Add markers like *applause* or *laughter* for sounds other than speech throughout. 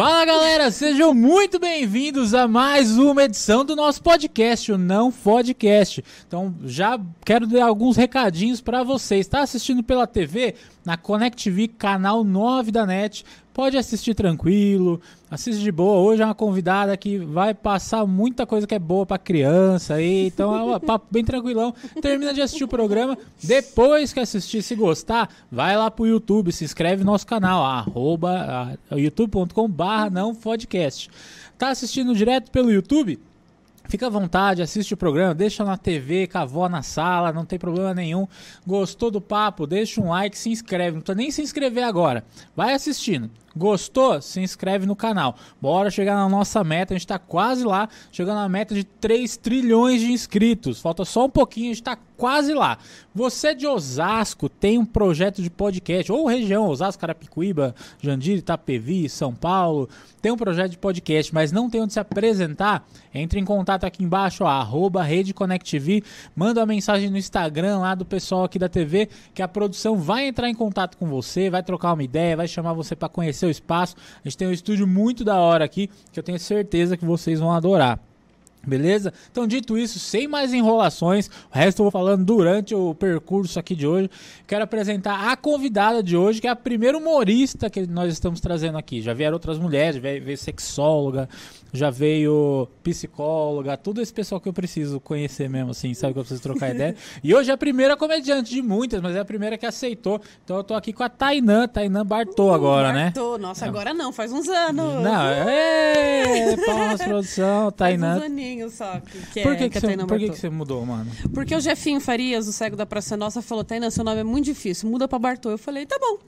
Fala galera, sejam muito bem-vindos a mais uma edição do nosso podcast, o Não Podcast. Então já quero dar alguns recadinhos para vocês. Está assistindo pela TV? Na Connect TV, canal 9 da NET. Pode assistir tranquilo, assiste de boa. Hoje é uma convidada que vai passar muita coisa que é boa para criança aí. Então é um *laughs* papo bem tranquilão. Termina de assistir o programa. Depois que assistir, se gostar, vai lá pro YouTube, se inscreve no nosso canal, arroba youtube.com barra não podcast. Tá assistindo direto pelo YouTube? Fica à vontade, assiste o programa, deixa na TV, com a avó na sala, não tem problema nenhum. Gostou do papo? Deixa um like, se inscreve. Não precisa nem se inscrever agora. Vai assistindo. Gostou? Se inscreve no canal. Bora chegar na nossa meta. A gente está quase lá, chegando na meta de 3 trilhões de inscritos. Falta só um pouquinho, a gente está quase lá. Você de Osasco tem um projeto de podcast, ou região, Osasco, Carapicuíba, Jandiri, Itapevi, São Paulo, tem um projeto de podcast, mas não tem onde se apresentar, entre em contato aqui embaixo, ó, arroba Rede manda uma mensagem no Instagram lá do pessoal aqui da TV, que a produção vai entrar em contato com você, vai trocar uma ideia, vai chamar você para conhecer o espaço. A gente tem um estúdio muito da hora aqui, que eu tenho certeza que vocês vão adorar. Beleza? Então, dito isso, sem mais enrolações, o resto eu vou falando durante o percurso aqui de hoje. Quero apresentar a convidada de hoje, que é a primeira humorista que nós estamos trazendo aqui. Já vieram outras mulheres, já veio sexóloga, já veio psicóloga, tudo esse pessoal que eu preciso conhecer mesmo, assim, sabe que eu preciso trocar ideia. *laughs* E hoje é a primeira comediante de muitas, mas é a primeira que aceitou. Então eu tô aqui com a Tainã, Tainã Bartô uh, agora, né? Bartô, nossa, é. agora não, faz uns anos. Não, é, palmas produção, Tainã. Faz uns aninhos só. Que, por que, é, que, você, por que, que você mudou, mano? Porque o Jefinho Farias, o cego da Praça Nossa, falou, Tainã, seu nome é muito difícil, muda pra Bartô. Eu falei, tá bom.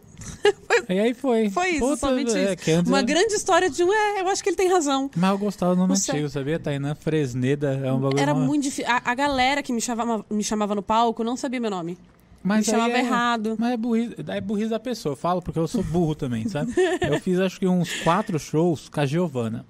*laughs* e aí foi. Foi isso, Puta, somente é, isso. Uma grande história de um. É, eu acho que ele tem razão. Mas eu gostava do nome Você... antigo, sabia? Tainã Fresneda é um bagulho. Era muito difícil. A, a, galera que me chamava, me chamava no palco não sabia meu nome. Mas me chamava é, errado. Mas é burrice, é burrice da pessoa. Eu falo porque eu sou burro também, sabe? *laughs* eu fiz acho que uns quatro shows com a Giovana.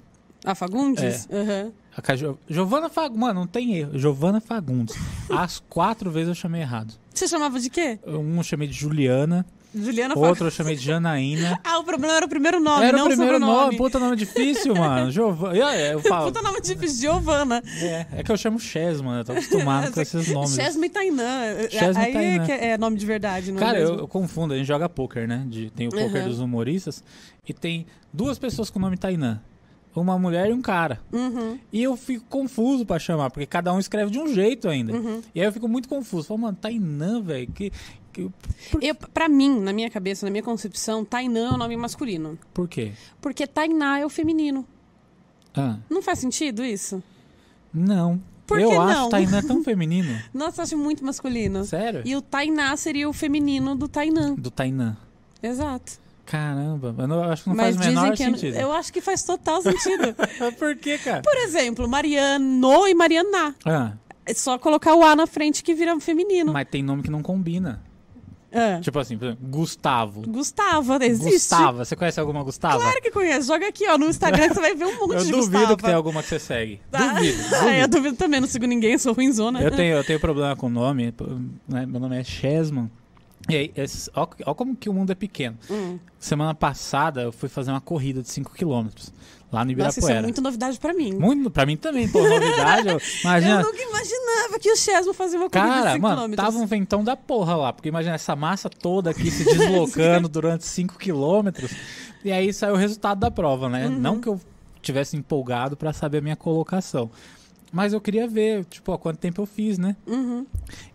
A Fagundes? É. Uhum. A jo... Giovana Fagundes. Mano, não tem erro. Giovana Fagundes. As quatro vezes eu chamei errado. Você chamava de quê? Um eu chamei de Juliana. Juliana Outro eu chamei de Janaína. *laughs* ah, o problema era o primeiro nome, era não o primeiro nome. Puta nome difícil, mano. *laughs* Giovana. Eu, falo. Puta nome difícil, Giovana. É, é que eu chamo Chesma, eu tô acostumado com *laughs* esses nomes. Chesma e Tainã. Chesma Aí Tainã. é que é nome de verdade, não Cara, é eu, eu, confundo, a gente joga poker, né? De, tem o poker uhum. dos humoristas e tem duas pessoas com o nome Tainã uma mulher e um cara. Uhum. E eu fico confuso para chamar, porque cada um escreve de um jeito ainda. Uhum. E aí eu fico muito confuso. Falo, mano, Tainã, velho, que, que... Por... Eu, pra mim, na minha cabeça, na minha concepção, Tainã é o nome masculino. Por quê? Porque Tainá é o feminino. Ah. Não faz sentido isso? Não. Por eu acho não? Tainá tão feminino. *laughs* Nossa, eu acho muito masculino. Sério? E o Tainá seria o feminino do Tainã. Do Tainã. Exato. Caramba, eu, não, eu acho que não Mas faz o menor sentido. Eu, eu acho que faz total sentido. *laughs* Por quê, cara? Por exemplo, Mariano e Mariana. Ah. É só colocar o A na frente que vira feminino. Mas tem nome que não combina. É. Tipo assim, por exemplo, Gustavo. Gustavo, existe. Gustava, você conhece alguma Gustava? Claro que conheço. Joga aqui, ó, no Instagram que você vai ver um monte eu de duvido Gustava. que tem alguma que você segue. Ah, duvido, *laughs* duvido. É, eu duvido também, não sigo ninguém, sou ruimzona. Eu tenho, eu tenho problema com o nome, né? meu nome é Chesman. E aí, olha como que o mundo é pequeno. Hum. Semana passada eu fui fazer uma corrida de 5km lá no Ibirapuera. Nossa, isso é muito novidade pra mim. Muito, pra mim também, pô, novidade. eu, *laughs* imagina... eu nunca imaginava que o Chesmo fazia uma corrida Cara, de 5 mano, tava um ventão da porra lá, porque imagina essa massa toda aqui se *laughs* deslocando durante 5km. E aí saiu o resultado da prova, né? Uhum. Não que eu tivesse empolgado para saber a minha colocação. Mas eu queria ver, tipo, há quanto tempo eu fiz, né? Uhum.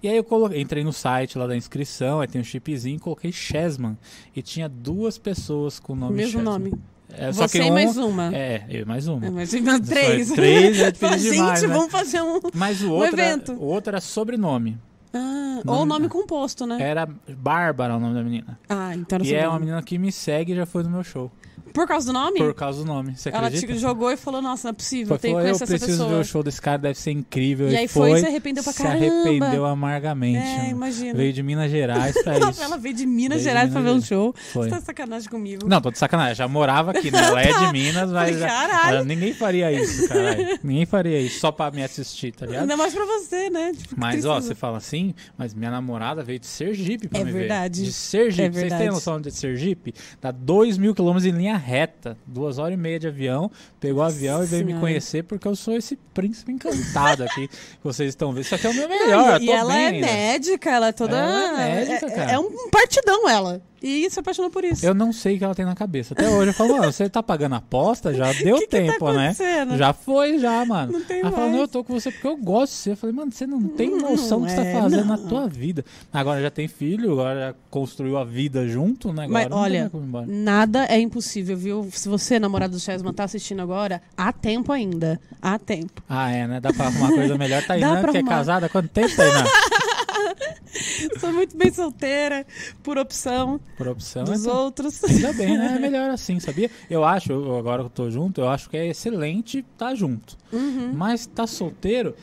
E aí eu coloquei, entrei no site lá da inscrição, aí tem um chipzinho, coloquei Chesman. E tinha duas pessoas com o nome Mesmo Chesman. nome. É, Você só que e um, mais uma. É, eu e mais uma. É, mais uma, três. Três é *laughs* difícil Gente, demais, né? vamos fazer um, Mas o um outro, evento. Era, o outro era sobrenome. Ah, ou nome composto, né? Era Bárbara o nome da menina. Ah, então era E é uma menina que me segue e já foi no meu show. Por causa do nome? Por causa do nome. Você Ela acredita? te jogou e falou: Nossa, não é possível, tenho que conhecer eu essa preciso pessoa. ver o show desse cara, deve ser incrível. E aí foi e se arrependeu pra se caramba. arrependeu amargamente. É, mano. imagina. Veio de Minas Gerais pra *laughs* isso. Ela veio de Minas Veio de Gerais Minas pra ver um show. Foi. Você tá de sacanagem comigo. Não, tô de sacanagem. Já morava aqui, né? Ela é de *laughs* Minas, mas. Caralho. ela- ninguém faria isso, caralho. ninguém faria isso só pra me assistir, tá ligado? Ainda mais pra você, né? Tipo, Mas, ó, você fala assim, mas minha namorada veio de Sergipe pra É me verdade. ver. De Sergipe. É Vocês verdade. têm noção de Sergipe? Dá 2 mil quilômetros em linha reta, duas horas e meia de avião, pegou o avião e veio me conhecer porque eu sou esse príncipe encantado aqui que vocês estão vendo. Isso aqui é o meu melhor, e eu tô ela bem é médica, ela é toda. Ela é médica, é, cara. é um partidão ela. E se apaixonou por isso. Eu não sei o que ela tem na cabeça. Até hoje eu falo, mano, você tá pagando aposta? Já *laughs* deu que que tá tempo, né? acontecendo? Já foi, já, mano. Não tem ela falou, não, eu tô com você porque eu gosto de você. Eu falei, mano, você não tem Não noção do que você é, tá fazendo na não. tua vida. Agora já tem filho, agora já construiu a vida junto, né? Agora Mas não olha, nada é impossível, viu? Se você, namorado do Chesman, tá assistindo agora, há tempo ainda. Há tempo. Ah, é, né? Dá pra arrumar coisa melhor. *laughs* Dá Tainá, pra que é casada há quanto tempo, Tainá? *laughs* Sou muito bem solteira, por opção Por opção. dos é outros. Ainda bem, né? *laughs* É melhor assim, sabia? Eu acho, agora que eu tô junto, eu acho que é excelente estar junto. Uhum. Mas tá solteiro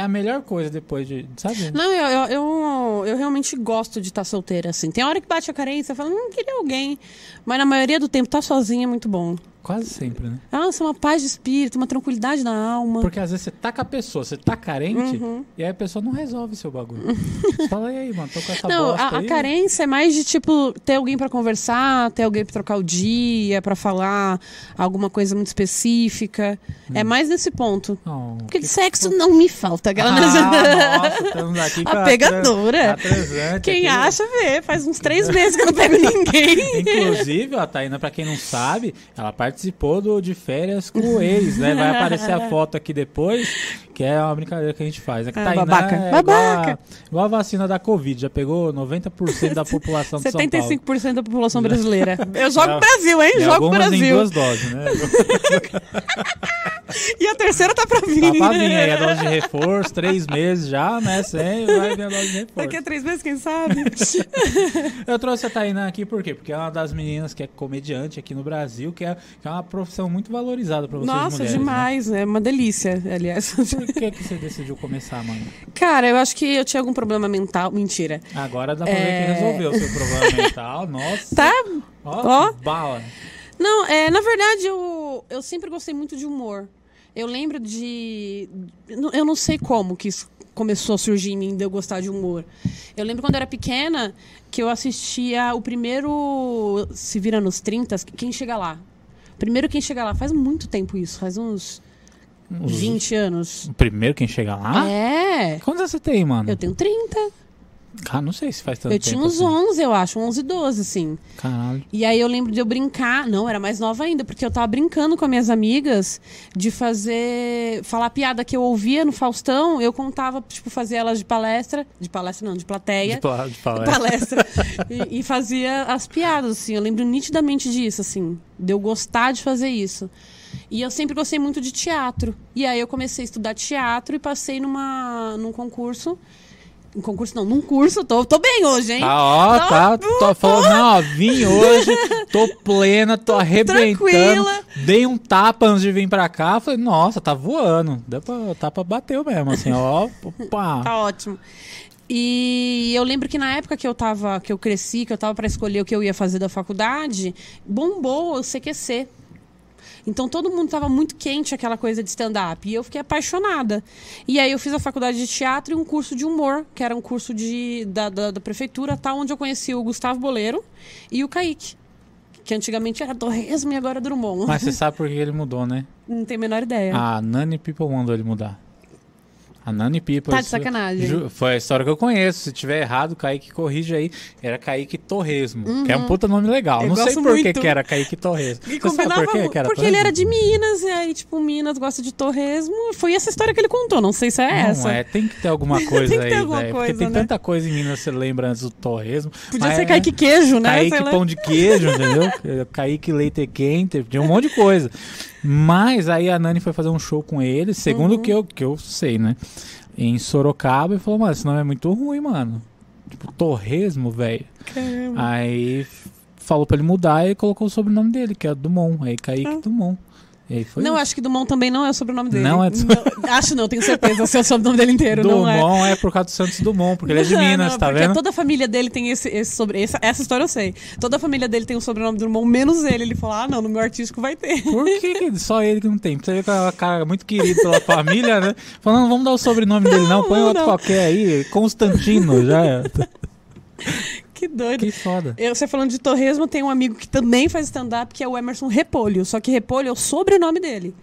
é a melhor coisa depois de, sabe? Não, eu, eu, eu, eu realmente gosto de estar solteira, assim. Tem hora que bate a carência, eu falo, não queria alguém. Mas na maioria do tempo, tá sozinha é muito bom. Quase sempre, né? Nossa, uma paz de espírito, uma tranquilidade na alma. Porque às vezes você tá com a pessoa, você tá carente, Uhum. e aí a pessoa não resolve seu bagulho. *laughs* Fala, aí, mano, tô com essa Não, a, a carência é mais de tipo ter alguém pra conversar, ter alguém pra trocar o dia, pra falar alguma coisa muito específica. É mais nesse ponto. Oh, Porque Hum. que sexo não me falta, aquela Ah, nossa, *laughs* estamos aqui com A a pegadora. a Quem aqui. acha vê, faz uns três meses que eu não pego *laughs* ninguém. Inclusive, a Taína, pra quem não sabe, ela participou do De Férias com o ex, né? Vai aparecer a *laughs* foto aqui depois, que é uma brincadeira que a gente faz. É que Ah, Taína babaca. é Babaca. Igual, a, igual a vacina da Covid, já pegou 90% da *laughs* população de São Paulo. 75% da população brasileira. *laughs* Eu jogo É. Brasil, hein? Jogo algumas em Brasil. duas doses, né? *laughs* E a terceira tá pra vir. Tá pra vir aí a dose de reforço, três meses já, né? Sem, vai vir a dose de reforço. Daqui a três meses, quem sabe? Eu trouxe a Tainá aqui por quê? Porque é uma das meninas que é comediante aqui no Brasil, que é, que é uma profissão muito valorizada pra vocês Nossa, mulheres. né? demais. É uma delícia, aliás. Por que, que você decidiu começar, mano? Cara, eu acho que eu tinha algum problema mental. Mentira. Agora dá pra ver É. que resolveu o seu problema mental. Nossa. Tá? Ó, Ó. bala. Não, é, na verdade, eu, eu sempre gostei muito de humor. Eu lembro de. Eu não sei como que isso começou a surgir em mim de eu gostar de humor. Eu lembro quando eu era pequena que eu assistia o primeiro Se Vira nos 30, Quem Chega Lá. Primeiro Quem Chega Lá. Faz muito tempo isso, faz uns Os- 20 anos. O primeiro quem chega lá? É. Quantos anos você tem, mano? Eu tenho 30. Cara, não sei se faz tanto Eu tinha uns assim. 11, eu acho, 11, 12, assim. Caralho. E aí eu lembro de eu brincar, não, era mais nova ainda, porque eu tava brincando com as minhas amigas de fazer, falar piada que eu ouvia no Faustão, eu contava, tipo, fazia elas de palestra, de palestra não, de plateia, De, pla- de *laughs* palestra. palestra, e, e fazia as piadas, assim, eu lembro nitidamente disso, assim, de eu gostar de fazer isso. E eu sempre gostei muito de teatro. E aí eu comecei a estudar teatro e passei numa, num concurso. Um concurso não, num curso, tô, tô bem hoje, hein? Ah, ó, tá. Tô falando, não, ó, vim hoje, tô plena, tô arrebentando. Tranquila. Dei um tapa antes de vir pra cá. Falei, nossa, tá voando. Deu pra, o tapa bateu mesmo, assim, ó. Opa. *laughs* Tá ótimo. E eu lembro que na época que eu tava, que eu cresci, que eu tava para escolher o que eu ia fazer da faculdade, bombou o CQC. Então todo mundo tava muito quente aquela coisa de stand-up. E eu fiquei apaixonada. E aí eu fiz a faculdade de teatro e um curso de humor, que era um curso de, da, da, da prefeitura, tá? Onde eu conheci o Gustavo Boleiro e o Kaique. Que antigamente era Torresmo e agora é Drummond. Mas você sabe por que ele mudou, né? Não tenho a menor ideia. A Nani People mandou ele mudar. A Nani People. Tá de sacanagem. Foi a história que eu conheço. Se tiver errado, Kaique corrige aí. Era Kaique Torresmo. Que é um puta nome legal. Eu Não sei por que, era Kaique Torresmo. E Você sabe por que era porque ele era de Minas, e aí, tipo, Minas gosta de torresmo. Foi essa história que ele contou, não sei se é Não essa. é, tem que ter alguma *laughs* coisa Tem que ter aí, alguma velho. Porque coisa, tem né? tanta coisa em Minas que você lembra antes do torresmo. Podia ser é- Kaique Queijo, né? Kaique pão de queijo, entendeu? *laughs* Kaique leite quente, tinha um monte de coisa. Mas aí a Nani foi fazer um show com ele, segundo Uhum. o que eu, que eu sei, né? Em Sorocaba e falou, mano, esse nome é muito ruim, mano. Tipo, torresmo, velho. Aí falou pra ele mudar e colocou o sobrenome dele, que é Dumont. Aí Kaique Ah. Dumont. Não, acho que Dumont também não é o sobrenome dele. Não é- Não, *laughs* acho não, tenho certeza. Se é o sobrenome dele inteiro, não é. Dumont é. por causa do Santos Dumont, porque ele é de *laughs* Não, Minas, não, tá porque vendo? toda a família dele tem esse, esse sobre essa, essa história eu sei. Toda a família dele tem o sobrenome do irmão, menos ele. Ele falou: "Ah, não, no meu artístico vai ter". Por que, *laughs* só ele que não tem? Você vê que é um cara muito querido pela família, né? Falando, vamos dar o sobrenome dele, não. Põe outro qualquer aí. Constantino, já é. Que doido. Que foda. Eu, você falando de torresmo, tem um amigo que também faz stand-up, que é o Emerson Repolho. Só que Repolho é o sobrenome dele.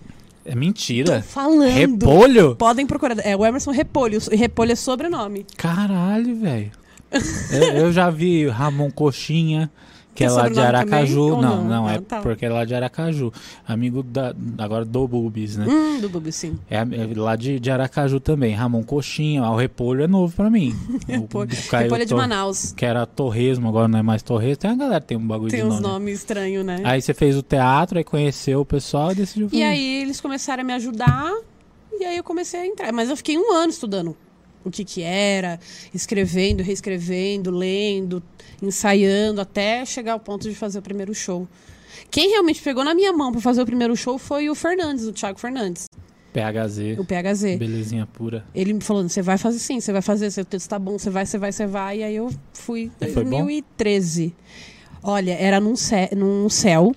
É mentira. Tô falando. Repolho? Podem procurar. É o Emerson Repolho. E Repolho é sobrenome. Caralho, velho. eu, eu já vi Ramon Coxinha, que Tem é lá de Aracaju. também, não, não? não, é Ah, tá. porque é lá de Aracaju. Amigo da, agora do Bubis, né? Hum, do Bubi, sim. É, é lá de, de Aracaju também. Ramon Coxinha. O Repolho é novo pra mim. *laughs* Repolho, O Caio Repolho é de Tor- Manaus. Que era Torresmo, agora não é mais Torresmo. Tem uma galera que tem um bagulho Tem de uns nome. nomes estranhos, né? Aí você fez o teatro, aí conheceu o pessoal e decidiu fazer. E aí eles começaram a me ajudar e aí eu comecei a entrar. Mas eu fiquei um ano estudando o que que era, escrevendo, reescrevendo, lendo, ensaiando, até chegar ao ponto de fazer o primeiro show. Quem realmente pegou na minha mão para fazer o primeiro show foi o Fernandes, o Thiago Fernandes, PHZ. o PHZ. Belezinha pura. Ele me falando, você vai fazer sim, você vai fazer, seu texto tá bom, você vai, você vai, você vai. E aí eu fui em foi bom? 2013. Olha, era num, cé num céu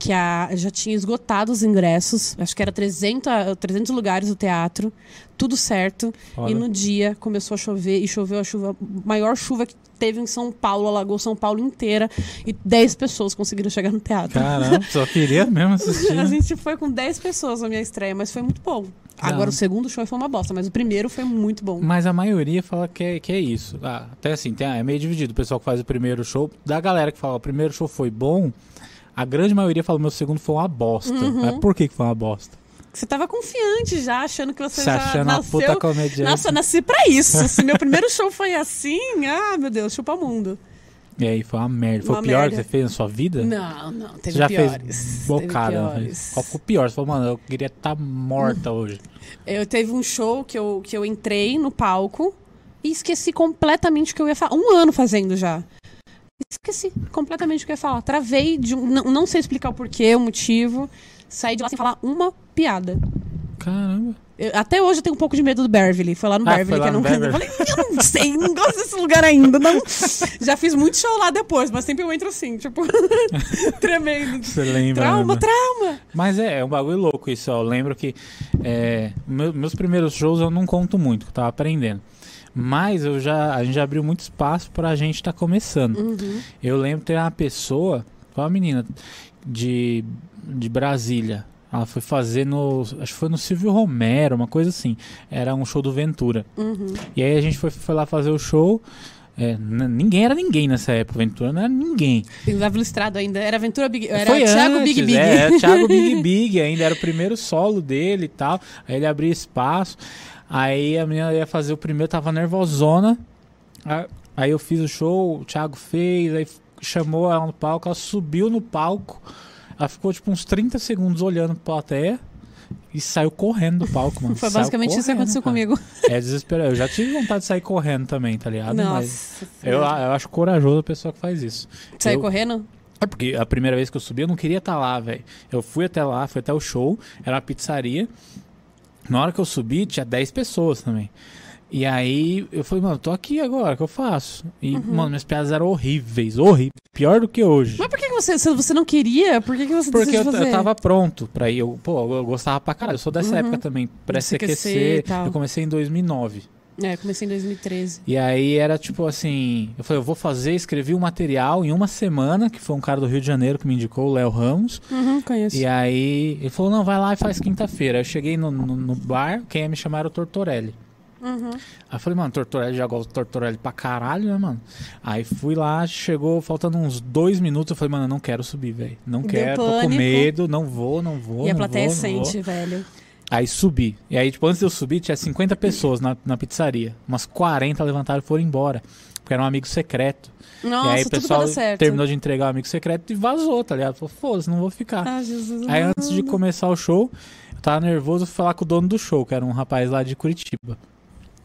que a, já tinha esgotado os ingressos, acho que era 300, a- 300 lugares do teatro, tudo certo. Foda. E no dia começou a chover, e choveu a chuva, maior chuva que teve em São Paulo, alagou São Paulo inteira, e 10 pessoas conseguiram chegar no teatro. Caramba, só queria mesmo assistir. *laughs* A gente foi com 10 pessoas na minha estreia, mas foi muito bom. Agora Não. o segundo show foi uma bosta, mas o primeiro foi muito bom. Mas a maioria fala que é, que é isso. Ah, até assim, tem, é meio dividido. O pessoal que faz o primeiro show, da galera que fala o primeiro show foi bom, a grande maioria fala o meu segundo foi uma bosta. Uhum. Mas por que, que foi uma bosta? Você tava confiante já, achando que você Você já achando nasceu... puta comediante. Nossa, nasci pra isso. Se meu primeiro show foi assim, ah, meu Deus, chupa mundo. E aí foi uma merda. Foi Uma o pior merda. que você fez na sua vida? Não, não, teve Você já piores. fez bocada, fez? piores. Qual foi o pior? Você falou, mano, eu queria estar morta hoje. Eu teve um show que eu, que eu entrei no palco e esqueci completamente o que eu ia falar. Um ano fazendo já. Esqueci completamente o que eu ia falar. Travei, de um- não, não sei explicar o porquê, o motivo. Saí de lá sem falar uma piada. Caramba. Eu- até hoje eu tenho um pouco de medo do Beverly. Foi lá no Ah, Beverly lá que eu não Beverly. Eu falei, eu não sei, não gosto desse lugar ainda. Não. *laughs* Já fiz muito show lá depois, mas sempre eu entro assim, tipo, *laughs* tremendo. Você lembra? Trauma, né? trauma. Mas é, é um bagulho louco isso, ó. Eu lembro que é, meu- meus primeiros shows eu não conto muito, que eu tava aprendendo. Mas eu já, a gente já abriu muito espaço pra gente estar começando. Uhum. Eu lembro ter uma pessoa, foi uma menina de, de Brasília. Ela foi fazer no. Acho que foi no Silvio Romero, uma coisa assim. Era um show do Ventura. Uhum. E aí a gente foi, foi lá fazer o show. É, ninguém era ninguém nessa época. Ventura não era ninguém. Eu tava ilustrado ainda. Era Aventura Big. Era Foi Thiago antes, Big Big. É, era Thiago Big *laughs* Big ainda, era o primeiro solo dele e tal. Aí ele abria espaço. Aí a menina ia fazer o primeiro, tava nervosona. Aí eu fiz o show, o Thiago fez, aí chamou ela no palco, ela subiu no palco. Ela ficou tipo uns 30 segundos olhando pra plateia e saiu correndo do palco, *laughs* mano. Foi Saiu basicamente isso que aconteceu cara. comigo. É desesperado. Eu já tive vontade de sair correndo também, tá ligado? Mas Nossa. eu, eu acho corajoso a pessoa que faz isso. Saiu eu- correndo? é porque a primeira vez que eu subi, eu não queria estar lá, velho. Eu fui até lá, fui até o show, era uma pizzaria. Na hora que eu subi, tinha 10 pessoas também. E aí eu falei, mano, tô aqui agora, o que eu faço? E, Uhum. mano, minhas piadas eram horríveis, horríveis. Pior do que hoje. Mas por que você, se você não queria, por que, que você Porque eu, fazer? eu tava pronto pra ir. Eu, pô, eu gostava pra caralho. Eu sou dessa Uhum. época também, CQC pré-CQC. e tal. Eu comecei em 2009. É, comecei em 2013. E aí era tipo assim, eu falei, eu vou fazer, escrevi um material em uma semana, que foi um cara do Rio de Janeiro que me indicou, o Léo Ramos. Uhum, conheço. E aí ele falou, não, vai lá e faz quinta-feira. Eu cheguei no, no, no bar, quem ia me chamar era o Tortorelli. Uhum. Aí eu falei, mano, Tortorelli, já gosto do Tortorelli pra caralho, né, mano? Aí fui lá, chegou, faltando uns dois minutos, eu falei, mano, eu não quero subir, velho. Não Deu quero, tô com medo, não vou, não vou, E a não plateia vou, não vou. sente, velho. Aí subi. E aí, tipo, antes de eu subir, tinha 50 pessoas na, na pizzaria. Umas 40 levantaram e foram embora. Porque era um amigo secreto. Nossa, e aí o pessoal terminou de entregar o amigo secreto e vazou, tá ligado? Falou, foda-se, não vou ficar. Ah. Aí antes de começar o show, eu tava nervoso, fui falar com o dono do show, que era um rapaz lá de Curitiba.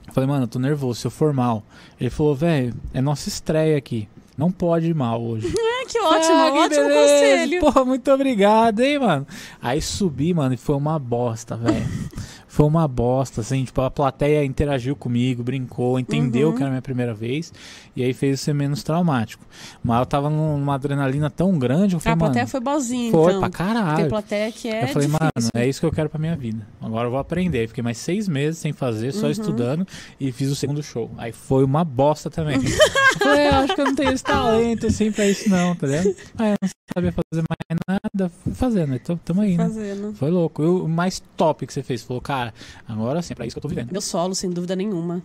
Eu falei, mano, eu tô nervoso, se eu for mal. Ele falou, velho, é nossa estreia aqui. Não pode ir mal hoje. *laughs* Que ótimo, Ah, que ótimo beleza. conselho. Pô, muito obrigado, hein, mano. Aí subi, mano, e foi uma bosta, velho. *laughs* Foi uma bosta, assim, tipo, a plateia interagiu comigo, brincou, entendeu Uhum. que era a minha primeira vez, e aí fez ser menos traumático. Mas eu tava numa adrenalina tão grande, eu falei, a plateia mano, foi bozinha, foi então. pra Tem caralho. plateia que é eu falei, difícil. mano, é isso que eu quero pra minha vida. Agora eu vou aprender. Fiquei mais seis meses sem fazer, só Uhum. estudando, e fiz o segundo show. Aí foi uma bosta também. *laughs* eu falei, eu acho que eu não tenho esse talento, assim, pra isso não, tá ligado? Aí eu não sabia fazer mais nada, fui fazendo, tô- tamo aí, né? Fazendo. Foi louco. E o mais top que você fez? Falou, cara, agora sim, é pra isso que eu tô vivendo. Meu solo, sem dúvida nenhuma.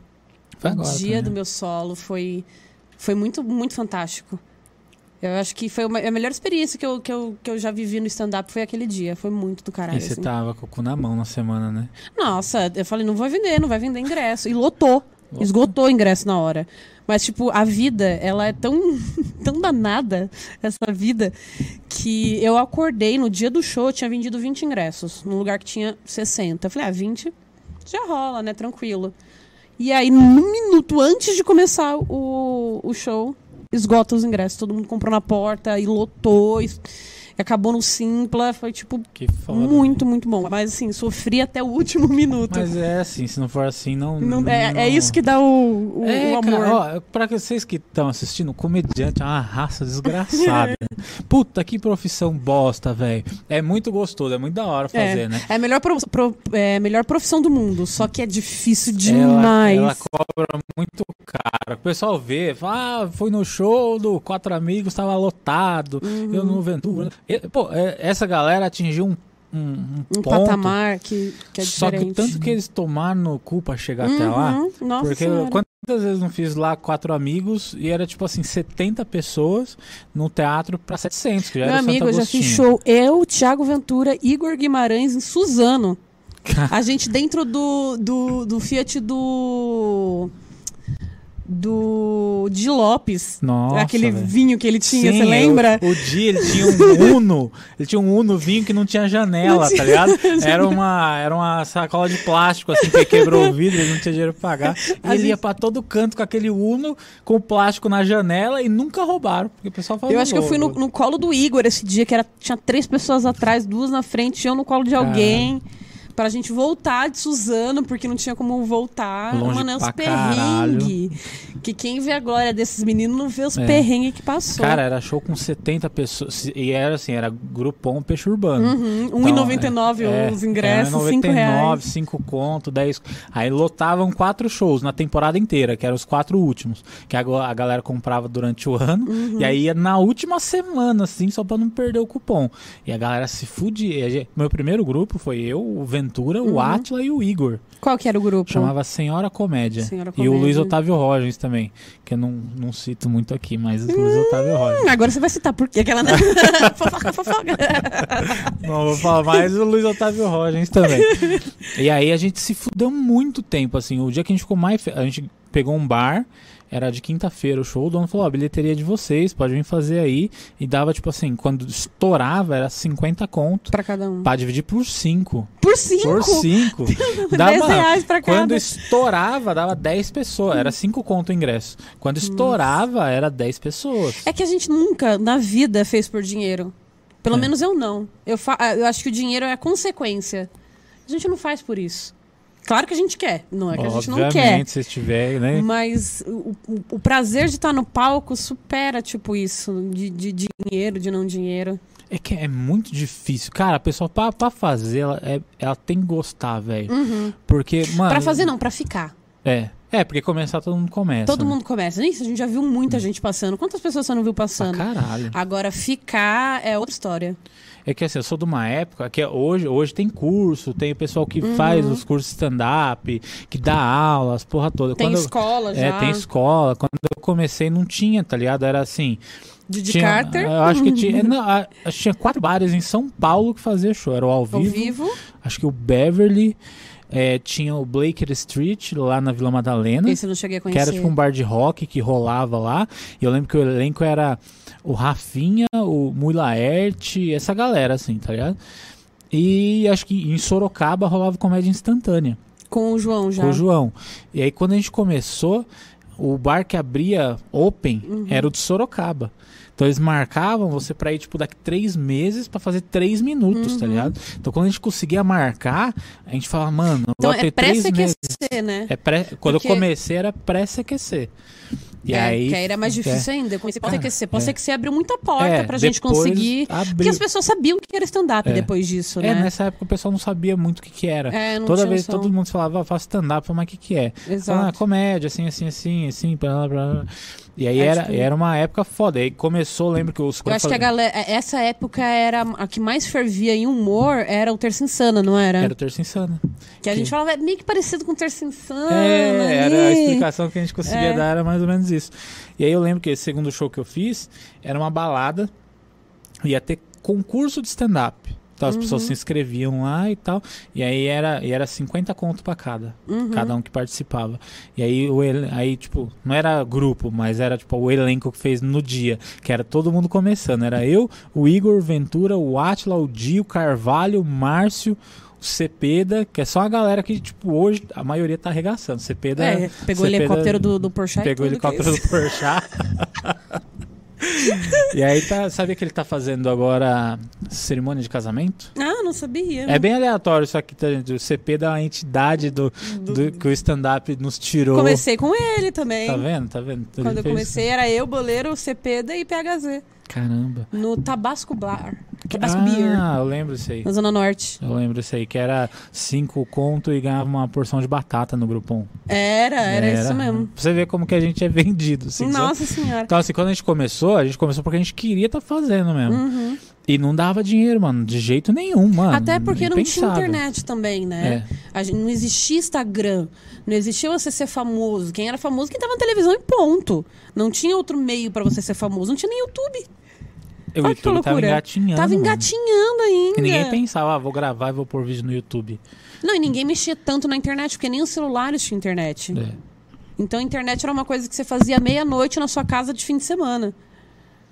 Foi o agora. dia também. do meu solo foi, foi muito, muito fantástico. Eu acho que foi uma- a melhor experiência que eu, que, eu, que eu já vivi no stand-up foi aquele dia. Foi muito do caralho. E você assim. tava com o cu na mão na semana, né? Nossa, eu falei, não vai vender, não vai vender ingresso. E lotou. Esgotou o ingresso na hora. Mas, tipo, a vida, ela é tão, *laughs* tão danada, essa vida, que eu acordei no dia do show, eu tinha vendido 20 ingressos, num lugar que tinha 60. Eu falei, ah, 20 já rola, né? Tranquilo. E aí, num minuto antes de começar o, o show, esgota os ingressos. Todo mundo comprou na porta e lotou. E acabou no Simpla. Foi, tipo, foda. muito, muito bom. Mas, assim, sofri até o último *laughs* minuto. Mas é assim, se não for assim, não. Não- é, não- é isso que dá o, o, É, o amor. cara, ó, pra vocês que estão assistindo, comediante é uma raça desgraçada. *laughs* Puta, que profissão bosta, velho. É muito gostoso, é muito da hora fazer, né? É a melhor, pro, pro- é melhor profissão do mundo, só que é difícil Ela, demais. ela cobra muito caro. O pessoal vê, fala, ah, fui no show do Quatro Amigos, tava lotado. Uhum. Eu no Ventura. Pô, é, essa galera atingiu um, um, um um ponto. patamar que, que é só que tanto que eles tomaram no cu pra chegar até lá. Uhum, Nossa Porque senhora. quantas vezes não fiz lá quatro amigos e era tipo assim, 70 pessoas no teatro pra 700, que já Meu era amigo, eu já fiz show. Eu, Thiago Ventura, Igor Guimarães em Suzano. *laughs* A gente dentro do, do, do Fiat do. Do. De Lopes. Nossa, aquele velho. vinho que ele tinha, você lembra? O, o dia ele tinha um *laughs* Uno, ele tinha um Uno vinho que não tinha janela, tá ligado? *laughs* Era uma, era uma sacola de plástico assim que quebrou o vidro, ele não tinha dinheiro pra pagar. *laughs* E ele ia gente- pra todo canto com aquele Uno com o plástico na janela e nunca roubaram, porque o pessoal falava Eu acho que eu fui no, no colo do Igor esse dia, que era, tinha três pessoas atrás, duas na frente, eu no colo de alguém. Pra gente voltar de Suzano, porque não tinha como voltar. Longe Mano, é uns perrengues. Que quem vê a glória desses meninos não vê os É. perrengues que passou. Cara, era show com 70 pessoas. E era assim, era grupom peixe urbano. Uhum, Então, 1,99 é, os ingressos, era 5 reais. 5 conto, 10. Aí lotavam quatro shows na temporada inteira, que eram os quatro últimos. Que a, a galera comprava durante o ano. Uhum. E aí ia na última semana, assim, só pra não perder o cupom. E a galera se fudia. Meu primeiro grupo foi eu, o Ventura, Uhum. o Atila e o Igor. Qual que era o grupo? Chamava Senhora Comédia. Senhora E o Luiz Comédia. Otávio Rogens também. Que eu não, não cito muito aqui, mas o Luiz Otávio Rogens. Hum, agora você vai citar por quê? Aquela... *laughs* fofoca, fofoca. Não vou falar mais o Luiz Otávio Rogens também. E aí a gente se fudeu muito tempo, assim. O dia que a gente ficou mais. A gente pegou um bar, era de quinta-feira o show, o dono falou: ó, bilheteria de vocês, pode vir fazer aí. E dava, tipo assim, quando estourava, era 50 conto. pra cada um. Pra dividir por 5. Por 5? Por 5. 10 *laughs* reais pra Quando cada. estourava, dava 10 pessoas. Era 5 conto o ingresso. Quando estourava, era 10 pessoas. É que a gente nunca, na vida, fez por dinheiro. Pelo É. menos eu não. Eu, fa- eu acho que o dinheiro é a consequência. A gente não faz por isso. Claro que a gente quer. Não é que a gente não quer. Obviamente, se estiver, né? Mas o, o- o prazer de estar no palco supera, tipo, isso. De, de dinheiro, de não dinheiro. É que é muito difícil. Cara, a pessoa pra, pra fazer, ela, é- ela tem que gostar, velho. Uhum. Porque, mano. Pra fazer, não, pra ficar. É. É, porque começar todo mundo começa. Todo né? mundo começa. Isso, a gente já viu muita gente passando. Quantas pessoas você não viu passando? caralho. Agora, ficar é outra história. É que assim, eu sou de uma época que hoje, hoje tem curso, tem o pessoal que Uhum. faz os cursos stand-up, que dá aulas, porra toda. Tem Quando eu- escola já. É, tem escola. Quando eu comecei, não tinha, tá ligado? Era assim. Didi tinha, Carter. Eu acho que tinha. *laughs* Não, a- que tinha quatro bares em São Paulo que fazia show. Era o ao Ao vivo. vivo. Acho que o Beverly. é, tinha o Blaker Street lá na Vila Madalena. Esse eu não cheguei a Que conhecer. era tipo um bar de rock que rolava lá. E eu lembro que o elenco era o Rafinha, o Mui Laerte, essa galera, assim, tá ligado? E acho que em Sorocaba rolava comédia instantânea Com o João já. com o João. E aí quando a gente começou, o bar que abria open Uhum. era o de Sorocaba. Então eles marcavam você pra ir, tipo, daqui três meses pra fazer três minutos, tá ligado? Então quando a gente conseguia marcar, a gente falava, mano, Uhum. Então ter é três meses. né? É pré... Quando Porque- eu comecei era pré-CQC. E É, aí. que aí era mais difícil ainda. Eu comecei pós Cara, CQC. Pós é. Abriu muita porta É, pra gente conseguir. abriu. Porque as pessoas sabiam o que era stand-up É. depois disso, É, né? nessa época o pessoal não sabia muito o que, que era. É, não Toda vez noção. todo mundo falava, ah, faço stand-up, mas o que, que é? Falava, Exato. ah, comédia, assim, assim, assim, assim, blá, blá, blá. E aí É, era, tipo- era uma época foda. Aí começou, lembro que os Eu acho que a galera. Essa época era a que mais fervia em humor era o Terça Insana, não era? Era o Terça Insana. que a que- gente falava é meio que parecido com o Terça Insana. É, era a ali. explicação que a gente conseguia É. dar, era mais ou menos isso. E aí eu lembro que esse segundo show que eu fiz era uma balada, ia ter concurso de stand-up. Então as Uhum. pessoas se inscreviam lá e tal. E aí era, e era 50 conto pra cada. Uhum. Cada um que participava. E aí, o aí, tipo, não era grupo, mas era tipo o elenco que fez no dia. Que era todo mundo começando. Era eu, o Igor Ventura, o Atila, o Dio, o Carvalho, o Márcio, o Cepeda, que é só a galera que, tipo, hoje a maioria tá arregaçando. Cepeda. É, pegou o Cepeda- helicóptero do, do Porsche Pegou o é helicóptero do Porchat. *laughs* *laughs* e aí tá, sabia que ele tá fazendo agora cerimônia de casamento? Ah, não sabia. É bem aleatório isso aqui, tá? O CP da entidade do, do- que o stand-up nos tirou. Comecei com ele também. Tá vendo? Tá vendo? Ele Quando eu comecei, era eu, Boleiro, Cepeda e PHZ. Caramba. No Tabasco Bar. Tabasco ah, Beer. eu lembro isso aí. Na Zona Norte. Eu lembro isso aí, que era cinco conto e ganhava uma porção de batata no grupom. Era, era, isso mesmo. Pra você ver como que a gente é vendido. Assim? Nossa senhora. Então, assim, quando a gente começou, a gente começou porque a gente queria estar fazendo mesmo. Uhum. E não dava dinheiro, mano, de jeito nenhum, mano. Até porque não tinha internet também, né? É. Gente- não existia Instagram. Não existia você ser famoso. Quem era famoso, quem tava na televisão e ponto. Não tinha outro meio pra você ser famoso. Não tinha nem YouTube. O Olha que YouTube tava engatinhando. Tava engatinhando ainda. E ninguém pensava, ah, vou gravar e vou pôr vídeo no YouTube. Não, e ninguém mexia tanto na internet, porque nem os celulares tinham internet. É. Então a internet era uma coisa que você fazia meia-noite na sua casa de fim de semana.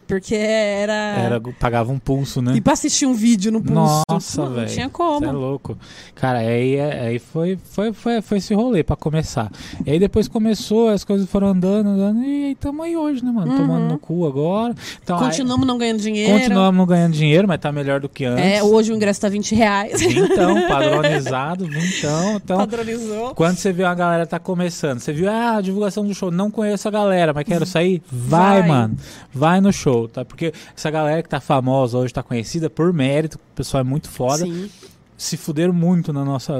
Porque era. Era, pagava um pulso, né? E pra assistir um vídeo no pulso. Nossa, velho. Não tinha Você é como. louco. Cara, aí, aí foi, foi, foi, foi esse rolê pra começar. E aí depois começou, as coisas foram andando, andando, e aí tamo aí hoje, né, mano? Uhum. Tomando no cu agora. Então, aí- Continuamos não ganhando dinheiro. continuamos não ganhando dinheiro, mas tá melhor do que antes. É, hoje o ingresso tá 20 reais. Então, *laughs* padronizado, então. então Padronizou. Quando você viu a galera tá começando, você viu ah, a divulgação do show, não conheço a galera, mas quero sair? Vai, Vai. mano. Vai no show, tá? Porque essa galera que tá famosa hoje, tá conhecida por mérito, o pessoal é muito foda, Sim. se fuderam muito na nossa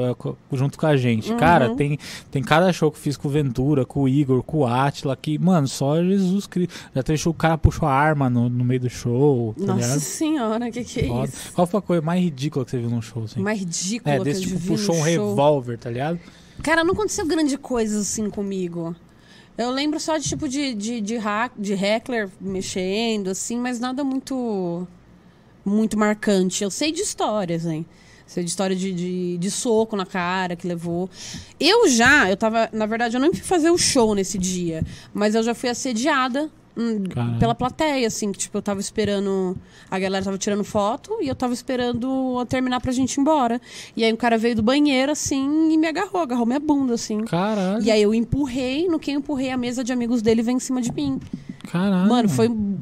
junto com a gente. Uhum. Cara, tem, tem cada show que fiz com o Ventura, com o Igor, com o Atila, que, mano, só Jesus Cristo. Já teve show que o cara puxou a arma no, no meio do show, tá Nossa ligado? senhora, que que é Foda. isso? Qual foi a coisa mais ridícula que você viu num show, assim? Mais ridículo É, que desse eu tipo, puxou um show. revólver, tá ligado? Cara, não aconteceu grande coisa assim comigo. Eu lembro só de tipo de, de, de, hack, de heckler mexendo, assim, mas nada muito muito marcante. Eu sei de histórias, hein? Sei de história de, de, de soco na cara que levou. Eu já, eu tava. Na verdade, eu não fui fazer o show nesse dia, mas eu já fui assediada hum, Caralho. pela plateia, assim, que tipo, eu tava esperando. A galera tava tirando foto e eu tava esperando terminar pra gente ir embora. E aí o cara veio do banheiro, assim, e me agarrou, agarrou minha bunda, assim. Caralho. E aí eu empurrei, no que eu empurrei, a mesa de amigos dele veio em cima de mim. Caralho. Mano, foi. um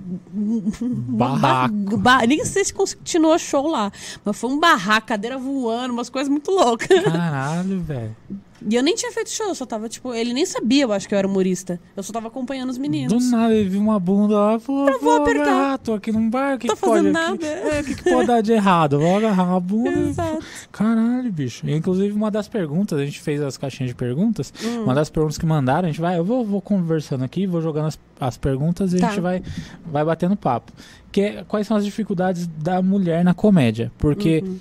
Barraco. ba- ba- Nem sei se continuou show lá. Mas foi um barraco, cadeira voando, umas coisas muito loucas. Caralho, velho. E eu nem tinha feito show, eu só tava, tipo, ele nem sabia, eu acho que eu era humorista. Eu só tava acompanhando os Do meninos. nada ele viu uma bunda lá e falou: Eu vou apertar. agarrar, tô aqui num bar, o que, Tô que pode fazendo aqui? nada. É, o que, que pode dar de errado? Vou agarrar uma bunda. Exato. Caralho, bicho. E, inclusive, uma das perguntas, a gente fez as caixinhas de perguntas. Hum. Uma das perguntas que mandaram, a gente vai, eu vou, vou conversando aqui, vou jogando as, as perguntas e Tá. a gente vai, vai batendo papo. Que é, quais são as dificuldades da mulher na comédia? Porque Uhum.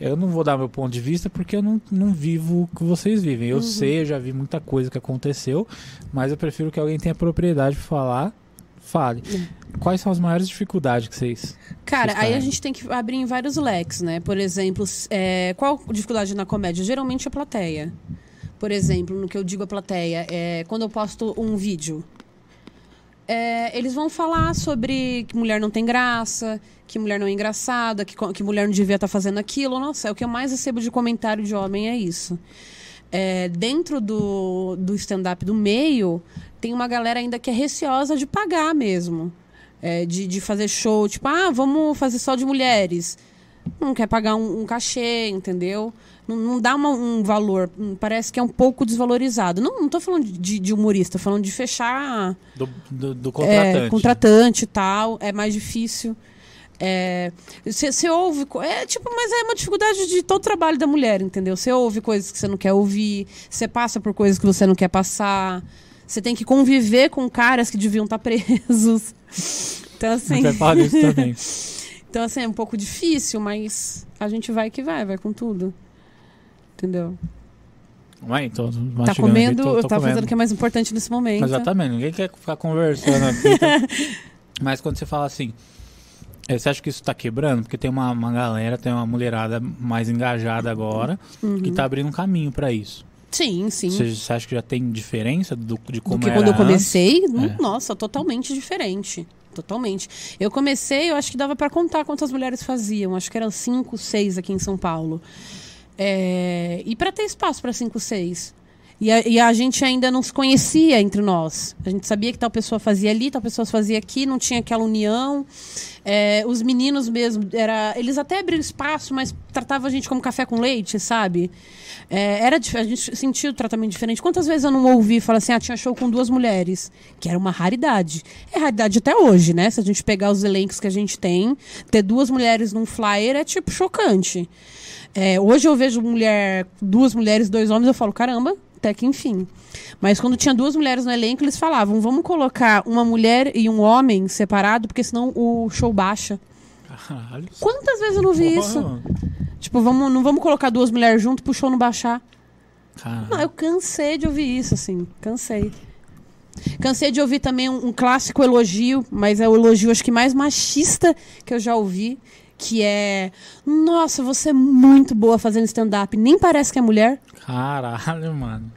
Eu não vou dar meu ponto de vista porque eu não, não vivo o que vocês vivem. Eu Uhum. sei, eu já vi muita coisa que aconteceu, mas eu prefiro que alguém tenha propriedade para falar. Fale. Quais são as maiores dificuldades que vocês. Cara, Vocês aí a gente tem que abrir em vários leques, né? Por exemplo, é, qual a dificuldade na comédia? Geralmente a plateia. Por exemplo, no que eu digo a plateia, é, quando eu posto um vídeo, é, eles vão falar sobre que mulher não tem graça, que mulher não é engraçada, que, que mulher não devia estar fazendo aquilo. Nossa, é o que eu mais recebo de comentário de homem é isso. é, dentro do, do stand-up do meio, tem uma galera ainda que é receosa de pagar mesmo. É, de, de fazer show, tipo, ah, vamos fazer só de mulheres. Não quer pagar um, um cachê, entendeu? Não, não dá uma- um valor. hum, Parece que é um pouco desvalorizado. Não, não tô falando de, de humorista, tô falando de fechar Do, do, do é, contratante. contratante e tal, é mais difícil. Você ouve. co- É tipo, mas é uma dificuldade de todo trabalho da mulher, entendeu? Você ouve coisas que você não quer ouvir, você passa por coisas que você não quer passar. Você tem que conviver com caras que deviam estar *laughs* presos. Então, assim. Você fala isso também. *laughs* Então, assim, é um pouco difícil, mas a gente vai que vai, vai com tudo. Entendeu? Ué, então, Tá mastigando aqui, comendo, tô- tô tá fazendo comendo. o que é mais importante nesse momento. Exatamente, ninguém quer ficar conversando aqui. tá? *laughs* Mas quando você fala assim, você acha que isso tá quebrando? Porque tem uma, uma galera, tem uma mulherada mais engajada agora Uhum. que tá abrindo um caminho pra isso. Sim, sim. Você, você acha que já tem diferença do, de como do que era quando eu comecei, É. nossa, totalmente diferente. Totalmente. Eu comecei, eu acho que dava pra contar quantas mulheres faziam. Acho que eram cinco, seis aqui em São Paulo. É, E pra ter espaço pra cinco, seis. E a, e a gente ainda não se conhecia entre nós. A gente sabia que tal pessoa fazia ali, tal pessoa fazia aqui, não tinha aquela união. É, os meninos mesmo, era, eles até abriram espaço, mas tratavam a gente como café com leite, sabe? É, era, a gente sentia o tratamento diferente. Quantas vezes eu não ouvi falar assim, ah, tinha show com duas mulheres, que era uma raridade. É raridade até hoje, né? Se a gente pegar os elencos que a gente tem, ter duas mulheres num flyer é tipo chocante. É, hoje eu vejo mulher, duas mulheres, dois homens, eu falo, caramba, até que enfim. Mas quando tinha duas mulheres no elenco, eles falavam, vamos colocar uma mulher e um homem separado, porque senão o show baixa. Caralho. Quantas vezes eu não vi isso? Porra, Tipo, vamos, não vamos colocar duas mulheres junto pro show não baixar. Caralho. Não, eu cansei de ouvir isso, assim. Cansei. Cansei de ouvir também um, um clássico elogio, mas é o elogio acho que mais machista que eu já ouvi, que é Nossa, você é muito boa fazendo stand-up. Nem parece que é mulher. Caralho, mano.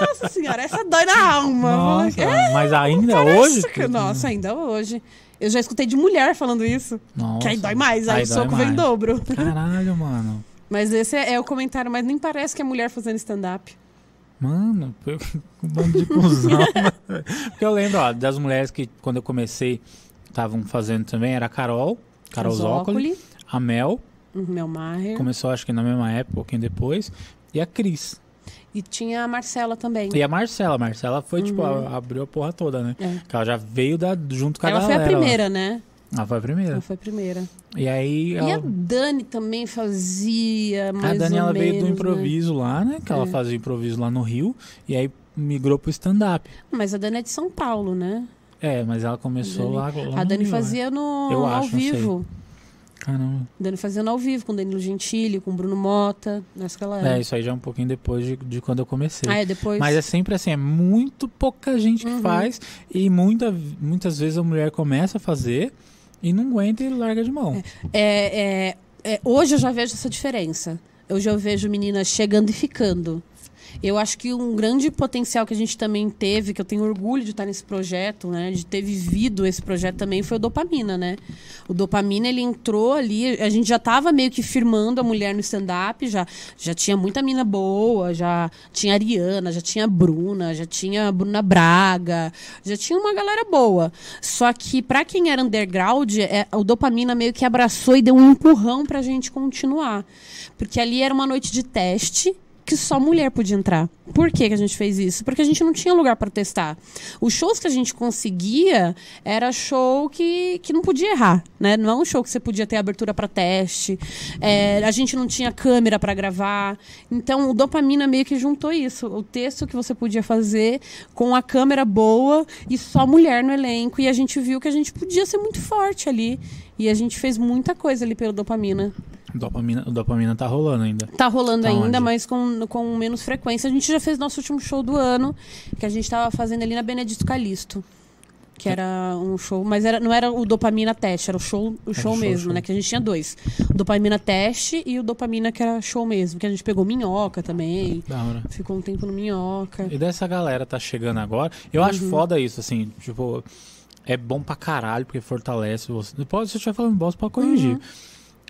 Nossa senhora, essa dói na alma. Nossa, É, mas ainda hoje? que- Nossa, ainda hoje. Eu já escutei de mulher falando isso. Nossa. Que aí dói mais, aí, o dói soco vem em mais. dobro. Caralho, mano. Mas esse é, é o comentário, mas nem parece que é mulher fazendo stand-up. Mano, eu- um bando de cuzão. *laughs* Porque eu lembro, ó, das mulheres que quando eu comecei estavam fazendo também, era a Carol, Carol Zócoli, a Mel, Mel Maher. começou acho que na mesma época, um pouquinho depois, e a Cris. E tinha a Marcela também. E a Marcela, a Marcela foi, tipo, a- abriu a porra toda, né? É. Ela já veio da, junto com a Ela foi galera. a lá. primeira, né? Ela foi a primeira. Ela foi a primeira. E aí E ela- a Dani também fazia mais a Dani ela veio menos, do né? improviso lá, né? Que ela É. fazia improviso lá no Rio. E aí migrou pro stand-up. Mas a Dani é de São Paulo, né? É, mas ela começou lá, Dani- lá a no Dani fazia no Eu ao acho, sei. vivo. Caramba. A Dani fazia no ao vivo com o Danilo Gentili, com o Bruno Mota, nessa galera. É, isso aí já é um pouquinho depois de, de quando eu comecei. Ah, é depois. Mas é sempre assim, é muito pouca gente que Uhum. faz. E muita, muitas vezes a mulher começa a fazer e não aguenta e larga de mão. É, é, é, hoje eu já vejo essa diferença. Hoje eu vejo meninas chegando e ficando. Eu acho que um grande potencial que a gente também teve, que eu tenho orgulho de estar nesse projeto, né, de ter vivido esse projeto também, foi o Dopamina, né? O Dopamina, ele entrou ali, a gente já estava meio que firmando a mulher no stand-up, já, já tinha muita mina boa, já tinha Ariana, já tinha Bruna, já tinha Bruna Braga, já tinha uma galera boa. Só que para quem era underground, é, o Dopamina meio que abraçou e deu um empurrão pra gente continuar. Porque ali era uma noite de teste, que só mulher podia entrar. Por que, que a gente fez isso? Porque a gente não tinha lugar para testar. Os shows que a gente conseguia era show que, que não podia errar, né? Não é um show que você podia ter abertura para teste. É, a gente não tinha câmera para gravar. Então o dopamina meio que juntou isso, o texto que você podia fazer com a câmera boa e só mulher no elenco. E a gente viu que a gente podia ser muito forte ali. E a gente fez muita coisa ali pelo dopamina. Dopamina, dopamina tá rolando ainda. Tá rolando Tá ainda, onde? mas com, com menos frequência. A gente já fez nosso último show do ano, que a gente tava fazendo ali na Benedito Calixto. Que era um show, mas era, não era o dopamina teste, era o show, o show show, mesmo, show. né? Que a gente tinha dois. O dopamina teste e o dopamina que era show mesmo. Que a gente pegou minhoca também. Da hora. Ficou um tempo no minhoca. E dessa galera tá chegando agora. Eu acho Uhum. foda isso, assim, tipo, é bom pra caralho, porque fortalece você. Pode, se eu estiver falando bosta, pode corrigir. Uhum.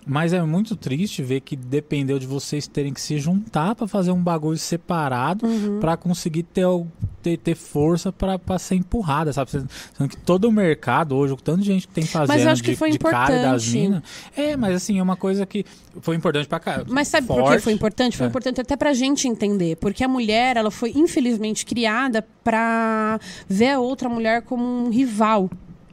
Mas é muito triste ver que dependeu de vocês terem que se juntar pra fazer um bagulho separado Uhum. pra conseguir ter, ter, ter força pra ser empurrada, sabe? Sendo que todo o mercado hoje, o tanto de gente que tem fazendo Mas eu acho que de, foi de cara das importante. minas. É, mas assim, é uma coisa que foi importante pra cá. Mas sabe por que Forte. foi importante? Foi É. importante até pra gente entender. Porque a mulher, ela foi infelizmente criada pra ver a outra mulher como um rival.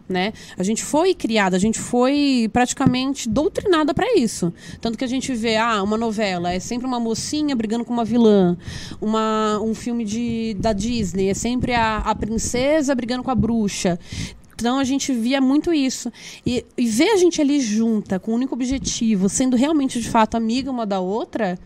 Né? A gente foi criada, a gente foi praticamente doutrinada pra isso. Tanto que a gente vê, ah, uma novela é sempre uma mocinha brigando com uma vilã. Uma, um filme de, da Disney é sempre a, a princesa brigando com a bruxa. Então a gente via muito isso. E, e ver a gente ali junta, com o único objetivo, sendo realmente de fato amiga uma da outra,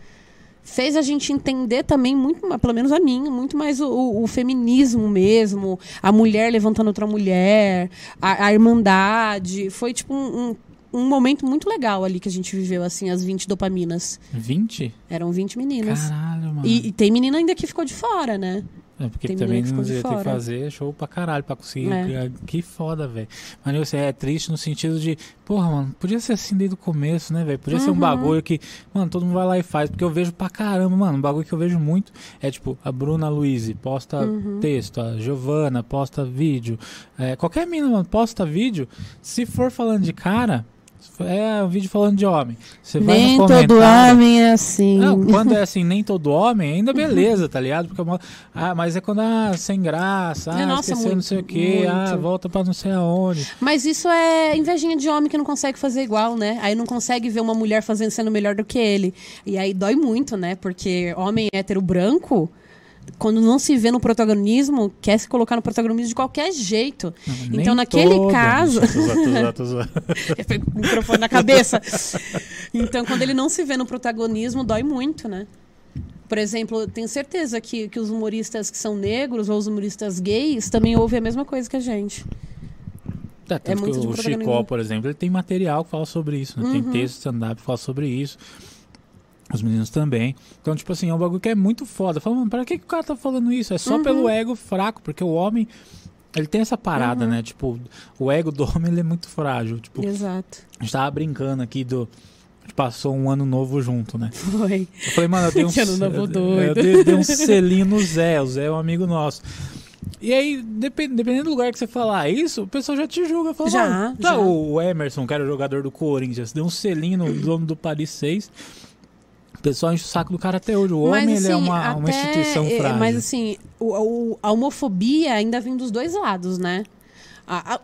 fez a gente entender também muito, pelo menos a mim, muito mais o, o- o feminismo mesmo, a mulher levantando outra mulher, a, a irmandade. Foi tipo um, um, um momento muito legal ali que a gente viveu, assim, as 20 dopaminas. 20? Eram 20 meninas. Caralho, mano. E, e tem menina ainda que ficou de fora, né? É porque Tem também não ter que fazer show pra caralho pra conseguir. É. Que foda, velho. Mas você é triste no sentido de, porra, mano, podia ser assim desde o começo, né, velho? Podia ser um Uhum. bagulho que, mano, todo mundo vai lá e faz. Porque eu vejo pra caramba, mano. Um bagulho que eu vejo muito é tipo, a Bruna Luiz posta Uhum. texto, a Giovana posta vídeo. É, qualquer mina, mano, posta vídeo. Se for falando de cara, é um vídeo falando de homem. Você vai Nem no todo homem é assim. não, quando é assim, nem todo homem, ainda beleza, tá ligado? Porque, eu- ah, mas é quando, ah, sem graça, ah, É, nossa, esqueceu não muito, sei o quê, ah, volta pra não sei aonde. Mas isso é invejinha de homem que não consegue fazer igual, né? Aí não consegue ver uma mulher fazendo sendo melhor do que ele. E aí dói muito, né? Porque homem hétero branco, quando não se vê no protagonismo, quer se colocar no protagonismo de qualquer jeito. Nem Então, naquele todo. caso- Tô zoando, tô zoando, tô zoando. *laughs* Pega o microfone na cabeça. Então, quando ele não se vê no protagonismo, dói muito, né? Por exemplo, eu tenho certeza que, que os humoristas que são negros ou os humoristas gays também ouvem a mesma coisa que a gente. Tá, tanto muito o protagonismo. Chicó, por exemplo, ele tem material que fala sobre isso, né? Uhum. Tem texto stand-up que fala sobre isso. Os meninos também. Então, tipo assim, é um bagulho que é muito foda. Fala, mano, pra que, que o cara tá falando isso? É só Uhum. pelo ego fraco, porque o homem, ele tem essa parada, Uhum. né? Tipo, o ego do *laughs* homem, ele é muito frágil. Tipo, Exato. a gente tava brincando aqui do... A gente passou um ano novo junto, né? Foi. Eu falei, mano, eu dei *laughs* um, Que ano novo doido. eu dei, dei um *laughs* selinho no Zé. O Zé é um amigo nosso. E aí, depen- dependendo do lugar que você falar isso, o pessoal já te julga. Fala, Já, "Mano, tá, já. O Emerson, que era o jogador do Corinthians, deu um selinho no dono do Paris 6. O pessoal enche o saco do cara até hoje. O homem é uma, uma até- instituição é, frágil. Mas assim, o- o- a homofobia ainda vem dos dois lados, né? A- a-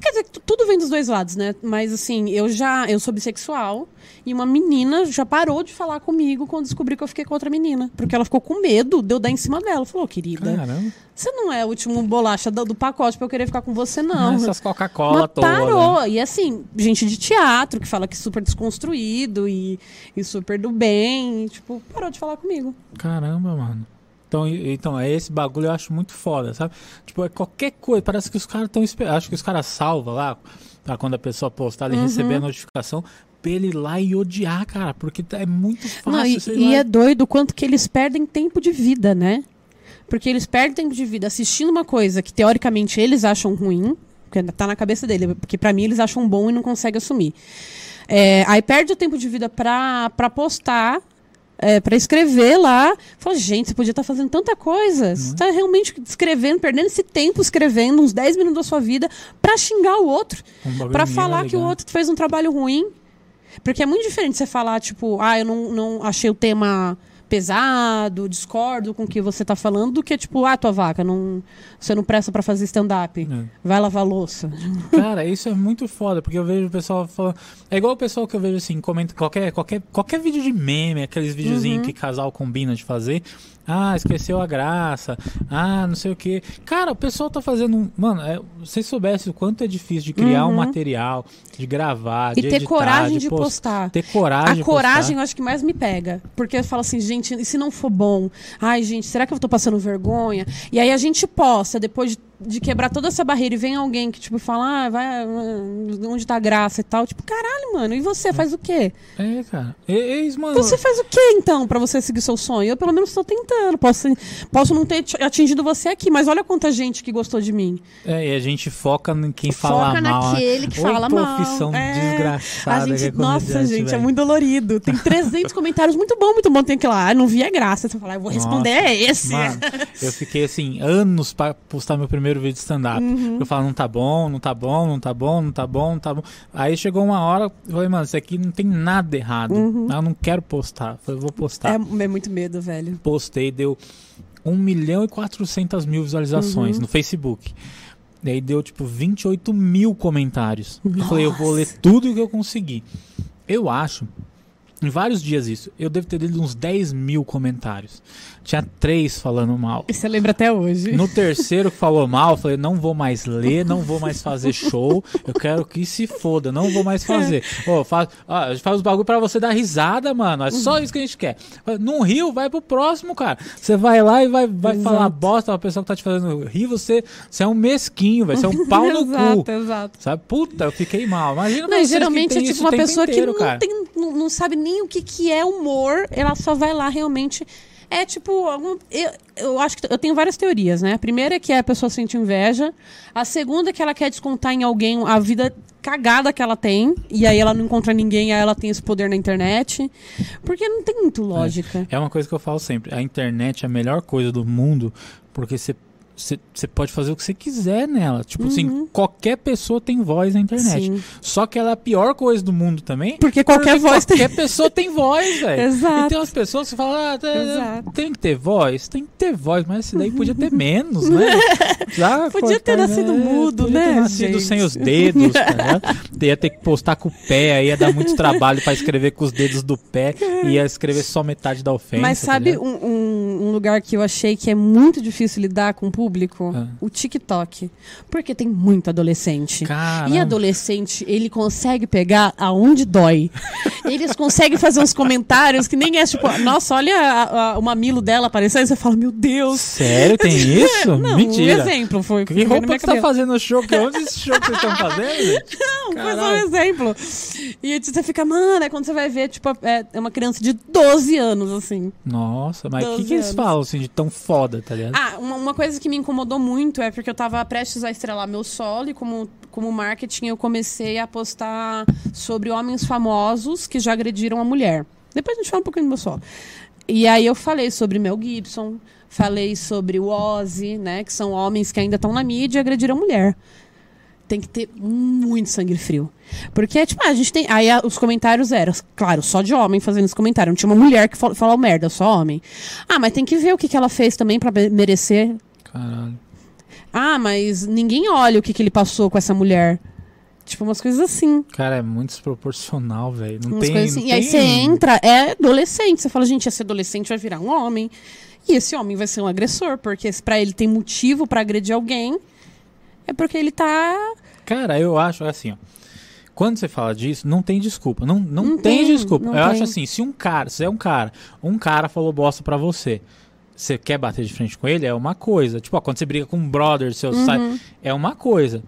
quer dizer, tu- tudo vem dos dois lados, né? Mas assim, eu já eu sou bissexual e uma menina já parou de falar comigo quando descobriu que eu fiquei com outra menina. Porque ela ficou com medo de eu dar em cima dela. Falou, querida, Caramba, você não é o último bolacha do, do pacote pra eu querer ficar com você, não. essas Coca-Cola todas. né? parou. E assim, gente de teatro que fala que é super desconstruído e, e super do bem. E, tipo, parou de falar comigo. Caramba, mano. Então, então, é esse bagulho eu acho muito foda, sabe? Tipo, é qualquer coisa. Parece que os caras estão esperando. Acho que os caras salvam lá, pra quando a pessoa postar e Uhum. receber a notificação, pra ele ir lá e odiar, cara. Porque é muito fácil. Não, e, e é doido o quanto que eles perdem tempo de vida, né? Porque eles perdem tempo de vida assistindo uma coisa que teoricamente eles acham ruim, porque tá na cabeça dele, porque pra mim eles acham bom e não conseguem assumir. É, aí perde o tempo de vida pra, pra postar, é, pra escrever lá. Fala, gente, você podia estar fazendo tanta coisa. Você tá realmente escrevendo, perdendo esse tempo escrevendo, uns 10 minutos da sua vida, pra xingar o outro. Um mega falar que o outro fez um trabalho ruim. Porque é muito diferente você falar, tipo, ah, eu não, não achei o tema pesado, discordo com o que você tá falando, do que, tipo, ah, tua vaca, não, você não presta pra fazer stand-up. É. Vai lavar louça. *laughs* Cara, isso é muito foda, porque eu vejo o pessoal falando. É igual o pessoal que eu vejo assim, comenta qualquer, qualquer, qualquer vídeo de meme, aqueles videozinhos Uhum. que casal combina de fazer. Ah, esqueceu a graça. Ah, não sei o que. Cara, o pessoal tá fazendo um. Mano, é, se vocês soubessem o quanto é difícil de criar um Uhum. material, de gravar, E de ter editar, coragem de, post- postar. Ter coragem A coragem eu acho que mais me pega. Porque eu falo assim, gente, e se não for bom? Ai, gente, será que eu tô passando vergonha? E aí a gente posta, depois de de quebrar toda essa barreira e vem alguém que, tipo, fala, ah, vai, ah, onde tá a graça e tal. Tipo, caralho, mano, e você faz o quê? É, cara. Ex, mano. Você faz o quê, então, pra você seguir seu sonho? Eu, pelo menos, tô tentando. Posso, posso não ter te- atingido você aqui, mas olha quanta gente que gostou de mim. É, e a gente foca em quem fala Foca mal. né? naquele que fala mal. profissão É. desgraçada. É gente, nossa, comediante, gente, é velho. muito dolorido. Tem 300 *laughs* comentários, muito bom, muito bom. Tem que lá, ah, não vi a graça. Você fala, ah, eu vou responder Nossa, é esse. Mano, *laughs* eu fiquei assim, anos pra postar meu primeiro vídeo de stand-up. Uhum. Eu falo, não tá bom, não tá bom, não tá bom, não tá bom, não tá bom. Aí chegou uma hora, eu falei, mano, isso aqui não tem nada errado. Eu não quero postar. Eu falei, vou postar. Uhum. É, é muito medo, velho. Postei, deu 1 milhão e 400 mil visualizações Uhum. no Facebook. Daí deu tipo 28 mil comentários. Eu falei, eu vou ler tudo que eu conseguir. Eu acho, em vários dias isso, eu devo ter lido uns 10 mil comentários. Tinha três falando mal. E você lembra até hoje. No terceiro que falou mal, eu falei, não vou mais ler, não vou mais fazer show, eu quero que se foda, não vou mais fazer. *laughs* Ô, faz, ó, a gente faz os bagulho pra você dar risada, mano, é só isso que a gente quer. Não riu, vai pro próximo, cara. Você vai lá e vai, vai Exato. falar bosta pra pessoa que tá te fazendo rir, você, você é um mesquinho, vai ser um pau no *laughs* exato, cu. exato. Sabe? Puta, eu fiquei mal. Imagina Não, geralmente é tipo isso uma pessoa inteiro, que não, tem, não, não sabe nem o que, que é humor, ela só vai lá realmente. É tipo, algum, eu, eu acho que eu tenho várias teorias, né? A primeira é que a pessoa sente inveja. A segunda é que ela quer descontar em alguém a vida cagada que ela tem. E aí ela não encontra ninguém, aí ela tem esse poder na internet. Porque não tem muito lógica. É uma coisa que eu falo sempre. A internet é a melhor coisa do mundo porque você você pode fazer o que você quiser nela. Tipo assim, qualquer pessoa tem voz na internet. Uhum. Sim. Só que ela é a pior coisa do mundo também. Porque qualquer voz tem- Qualquer pessoa tem voz, *laughs* velho. Exato. E tem umas pessoas que falam, ah, tem- Exato. tem que ter voz? Tem que ter voz, mas esse daí podia ter *laughs* menos, né? Já *laughs* Podia ter cortar, nascido né? mudo, Podia ter né, nascido gente? sem os dedos, tá ligado? Ia ter que postar com o pé, aí ia dar muito trabalho pra escrever com os dedos do pé e ia escrever só metade da ofensa. Mas tá sabe um, um- um lugar que eu achei que é muito difícil lidar com o público? Ah. O TikTok. Porque tem muito adolescente. Caramba. E adolescente, ele consegue pegar aonde dói. *laughs* Eles conseguem fazer uns comentários que nem é tipo, nossa, olha a- a- o mamilo dela aparecendo. Você fala, meu Deus. Sério, tem *laughs* isso? Não, Mentira. um exemplo. Foi, Que roupa que você tá fazendo no show? Que onde esse show que vocês estão fazendo? *laughs* Não, foi só um exemplo. E aí você fica, mano, é quando você vai ver, tipo, é é uma criança de 12 anos, assim. Nossa, mas o que, 12 que eles falam assim de tão foda, tá ligado? Ah, uma, uma coisa que me incomodou muito é porque eu tava prestes a estrelar meu solo e como, como marketing eu comecei a postar sobre homens famosos que já agrediram a mulher. Depois a gente fala um pouquinho do meu solo. E aí eu falei sobre Mel Gibson, falei sobre o Ozzy, né, que são homens que ainda estão na mídia e agrediram a mulher. Tem que ter muito sangue frio. Porque, tipo, a gente tem. Aí a- os comentários eram, claro, só de homem fazendo esse comentário. Não tinha uma mulher que fal- falou merda, só homem. Ah, mas tem que ver o que, que ela fez também me- merecer Caralho. ah, mas ninguém olha o que, que ele passou com essa mulher. Tipo, umas coisas assim. Cara, é muito desproporcional, velho. Não Umas tem. coisas assim. não E aí tem- você entra, é adolescente. Você fala, gente, esse adolescente vai virar um homem. E esse homem vai ser um agressor. Porque se pra ele tem motivo pra agredir alguém, é porque ele tá. Cara, eu acho assim, ó. Quando você fala disso, não tem desculpa. Não, não, Não tem, tem, desculpa. não eu tem. acho assim, se um cara, se é um cara, um cara falou bosta pra você, você quer bater de frente com ele, é uma coisa. Tipo, ó, quando você briga com um brother seu, Uhum. sai, é uma coisa.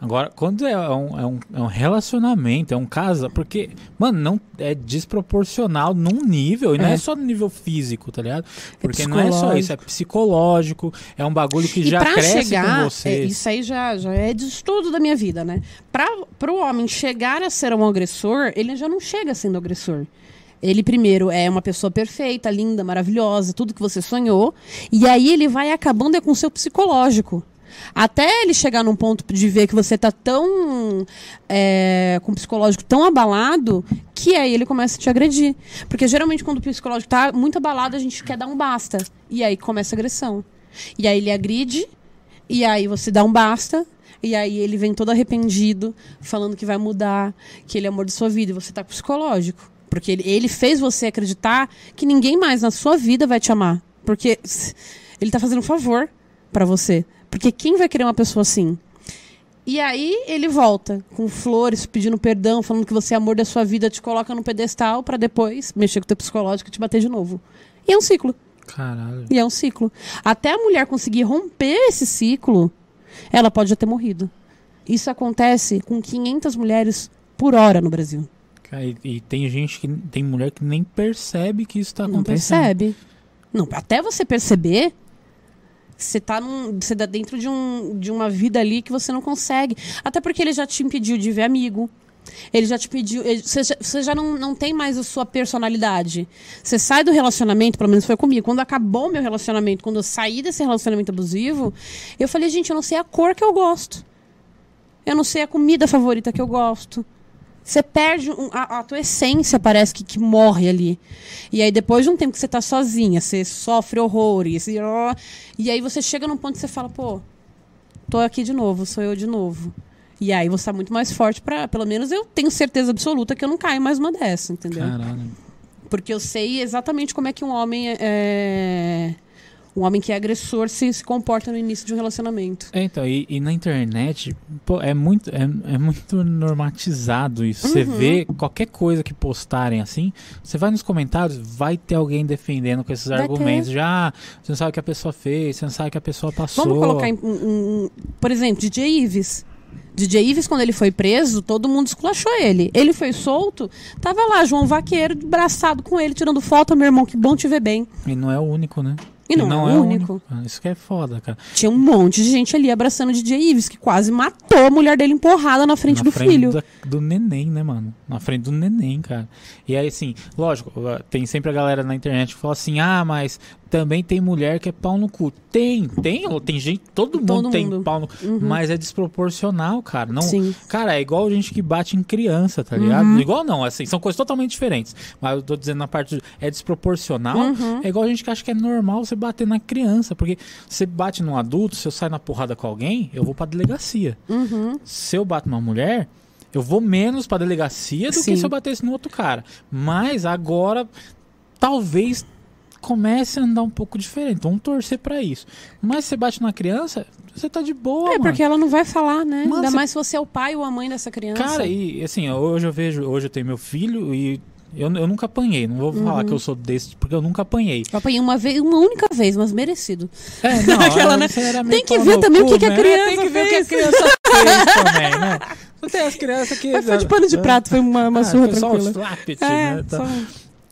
Agora, quando é um, é, um, é um relacionamento, é um casa, porque, mano, não é desproporcional num nível, e não é, É. só no nível físico, tá ligado? Porque não é só isso, é psicológico. é um bagulho que e já cresce chegar, com você. é, isso aí já, já é de estudo da minha vida, né? Pra, pro homem chegar a ser um agressor, ele já não chega sendo agressor. Ele primeiro é uma pessoa perfeita, linda, maravilhosa, tudo que você sonhou. E aí ele vai acabando é com o seu psicológico. Até ele chegar num ponto de ver que você tá tão. é, com o psicológico tão abalado, que aí ele começa a te agredir. Porque geralmente quando o psicológico tá muito abalado, a gente quer dar um basta. E aí começa a agressão. E aí ele agride, e aí você dá um basta. E aí ele vem todo arrependido, falando que vai mudar, que ele é amor de sua vida. E você tá com psicológico. Porque ele, ele fez você acreditar que ninguém mais na sua vida vai te amar. Porque ele tá fazendo um favor pra você. Porque quem vai querer uma pessoa assim? E aí ele volta com flores, pedindo perdão, falando que você é amor da sua vida, te coloca no pedestal pra depois mexer com o teu psicológico e te bater de novo. E é um ciclo. Caralho. E é um ciclo. Até a mulher conseguir romper esse ciclo, ela pode já ter morrido. Isso acontece com 500 mulheres por hora no Brasil. E, e tem gente que. Tem mulher que nem percebe que isso tá Não acontecendo. percebe. Não, até você perceber, você tá, num, você tá dentro de, um, de uma vida ali que você não consegue. Até porque ele já te impediu de ver amigo. Ele já te pediu. ele- Você já, você já não, não tem mais a sua personalidade. Você sai do relacionamento, pelo menos foi comigo. Quando acabou meu relacionamento, quando eu saí desse relacionamento abusivo, eu falei, gente, eu não sei a cor que eu gosto. Eu não sei a comida favorita que eu gosto. Você perde um- a, a tua essência, parece que, que morre ali. E aí, depois de um tempo que você tá sozinha, você sofre horrores. E, ó, e aí você chega num ponto que você fala, pô, tô aqui de novo, sou eu de novo. E aí você tá muito mais forte pra. Pelo menos eu tenho certeza absoluta que eu não caio mais uma dessa, entendeu? Caralho. Porque eu sei exatamente como é que um homem é. Um homem que é agressor se, se comporta no início de um relacionamento. É, então, e, e na internet, pô, é muito, é, é muito normatizado isso. Você Uhum. vê qualquer coisa que postarem assim, você vai nos comentários, vai ter alguém defendendo com esses Vai argumentos. Já, você não sabe o que a pessoa fez, você não sabe o que a pessoa passou. Vamos colocar, um, um- por exemplo, DJ Ives. DJ Ives, quando ele foi preso, todo mundo esculachou ele. Ele foi solto, tava lá, João Vaqueiro, braçado com ele, tirando foto. Meu irmão, que bom te ver bem. E não é o único, né? E não, é o único. Ah, Isso que é foda, cara. Tinha um monte de gente ali abraçando o DJ Ives, que quase matou a mulher dele empurrada na frente Na do filho. da- do neném, né, mano? Na frente do neném, cara. E aí, assim, lógico, tem sempre a galera na internet que fala assim: ah, mas também tem mulher que é pau no cu. Tem, tem, tem gente, todo mundo Todo tem mundo. pau no cu. Mas é desproporcional, cara. Não, Sim. Cara, é igual gente que bate em criança, tá ligado? Uhum. Igual não, assim, são coisas totalmente diferentes. Mas eu tô dizendo na parte. é desproporcional. Uhum. É igual gente que acha que é normal você bater na criança. Porque você bate num adulto, se eu sair na porrada com alguém, eu vou pra delegacia. Uhum. Se eu bato numa mulher, eu vou menos pra delegacia do Sim. que se eu batesse no outro cara. Mas agora, talvez comece a andar um pouco diferente. Vamos torcer pra isso. Mas se você bate na criança, você tá de boa, É, mano. porque ela não vai falar, né? Mano, Ainda você- mais se você é o pai ou a mãe dessa criança. Cara, e assim, hoje eu vejo, hoje eu tenho meu filho e eu, eu nunca apanhei. Não vou falar Uhum. que eu sou desse, porque eu nunca apanhei. Eu apanhei uma vez, uma única vez, mas merecido. É, *laughs* não, Aquela, eu- né? Tem que ver também o que que a né? criança Tem que ver o que a criança fez também, né? Não tem as crianças que. Mas foi de pano de prato, foi uma, uma Ah, surra foi só os tranquila. flappets, É, né? Tá. só...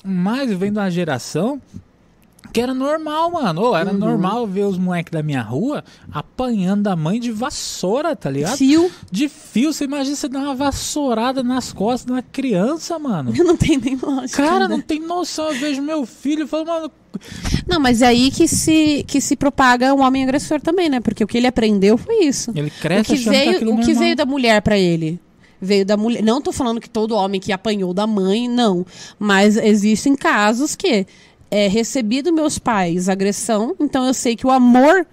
Mas vem de uma geração que era normal, mano. Ô, era Uhum. normal ver os moleques da minha rua apanhando da mãe de vassoura, tá ligado? Fio, De fio, você imagina você dar uma vassourada nas costas da criança, mano. *laughs* não tem nem lógica. Cara, né? não tem noção. Eu vejo meu filho e falo, mano, Não, mas é aí que se, que se propaga um homem agressor também, né? Porque o que ele aprendeu foi isso. ele O cresce que achando que veio, aquilo o que normal. veio da mulher pra ele? Veio da mulher. Não tô falando que todo homem que apanhou da mãe, não. Mas existem casos que é recebi dos meus pais agressão, então eu sei que o amor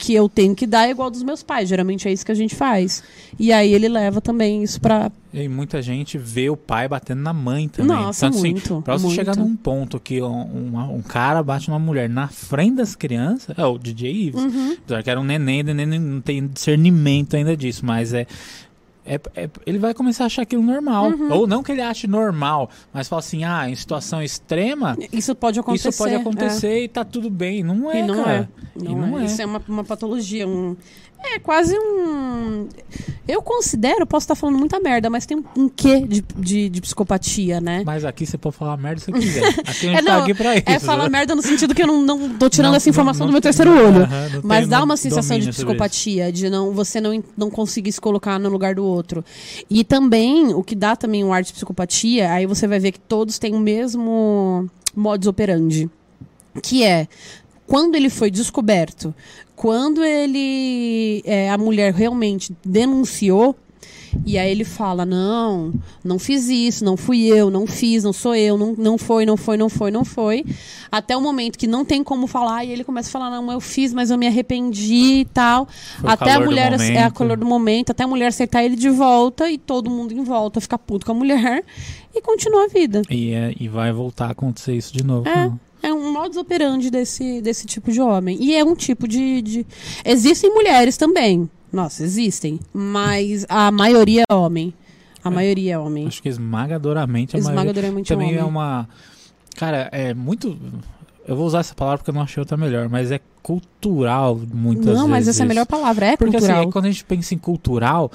que eu tenho que dar é igual dos meus pais. Geralmente é isso que a gente faz. E aí ele leva também isso pra. E muita gente vê o pai batendo na mãe também. Nossa, Então, assim, muito, pra você muito. chegar num ponto que um, um, um cara bate numa mulher na frente das crianças, é o DJ Ives. Uhum. Apesar que era um neném, neném não tem discernimento ainda disso, mas é. É- é- ele vai começar a achar aquilo normal. Uhum. Ou não que ele ache normal, mas fala assim: ah, em situação extrema, Isso pode acontecer. isso pode é. acontecer e tá tudo bem. Não é, E não cara. é. Não, não é. é. Isso é uma, uma patologia. Um... É quase um. Eu considero, posso estar falando muita merda, mas tem um, quê de, de, de psicopatia, né? Mas aqui você pode falar merda se você quiser. *laughs* Aqui a gente É, tá não, aqui pra isso. É falar merda no sentido que eu não, não tô tirando Não, essa informação não- do meu terceiro olho. Mas dá uma sensação de psicopatia, de não, você não, não conseguir se colocar no lugar do outro. E também, o que dá também um ar de psicopatia, aí você vai ver que todos têm o mesmo modus operandi. Que é, quando ele foi descoberto, quando ele. é, a mulher realmente denunciou. E aí ele fala: Não, não fiz isso, não fui eu, não fiz, não sou eu, não, não foi, não foi, não foi, não foi. Até o momento que não tem como falar, e ele começa a falar: Não, eu fiz, mas eu me arrependi e tal. Foi até a mulher, é a momento. calor do momento, até a mulher aceitar ele de volta e todo mundo em volta ficar puto com a mulher e continua a vida. E, é- e vai voltar a acontecer isso de novo. É. Não. É um modus operandi desse, desse tipo de homem. E é um tipo de, de. Existem mulheres também. Nossa, existem. Mas a maioria é homem. A maioria é homem. Acho que esmagadoramente a maioria. Esmagadoramente Também homem. é uma. Cara, é muito. Eu vou usar essa palavra porque eu não achei outra melhor, mas é cultural muitas não, vezes. mas essa é a melhor palavra, é Porque cultural. assim, aí quando a gente pensa em cultural,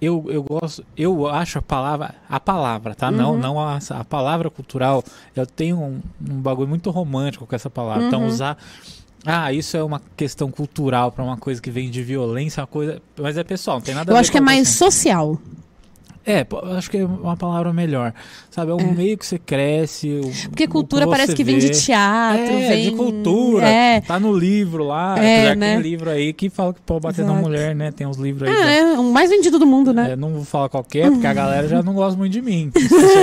eu, eu gosto, eu acho a palavra, a palavra, tá? Não, Uhum. não a, a palavra cultural. Eu tenho um, um bagulho muito romântico com essa palavra. Então Uhum. usar ah, isso é uma questão cultural pra uma coisa que vem de violência, uma coisa, mas é pessoal, não tem nada a Eu ver acho que é a mais questão. social. É, acho que é uma palavra melhor. Sabe, é um É. meio que você cresce. o- Porque o cultura parece que vem de vê. teatro, É, vem... de cultura. É, Tá no livro lá. É, né? tem livro aí que fala que pode bater na Exato. mulher, né? Tem uns livros aí. que- é, é o mais vendido do mundo, né? É, não vou falar qualquer, porque a galera já não gosta muito de mim.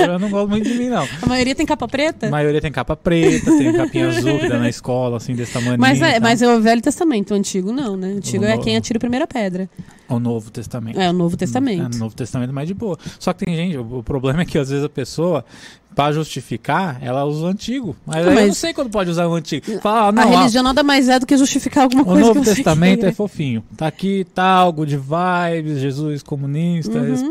Já não muito de mim, não. A maioria tem capa A preta. maioria tem capa preta, tem capinha azul que dá na escola, assim, desse tamanho. Mas é, mas é o Velho Testamento, o Antigo não, né? O Antigo O é quem atira a primeira pedra. O Novo Testamento. É o Novo É, Testamento. no Novo Testamento é mais de boa. Só que tem gente, o, o problema é que às vezes a pessoa, pra justificar, ela usa o antigo. Mas, aí eu Mas- não sei quando pode usar o antigo. Fala, a não, ó, religião nada mais é do que justificar alguma o coisa que Novo Testamento queira. é fofinho. Tá aqui, tá algo de vibes, Jesus comunista, Uhum.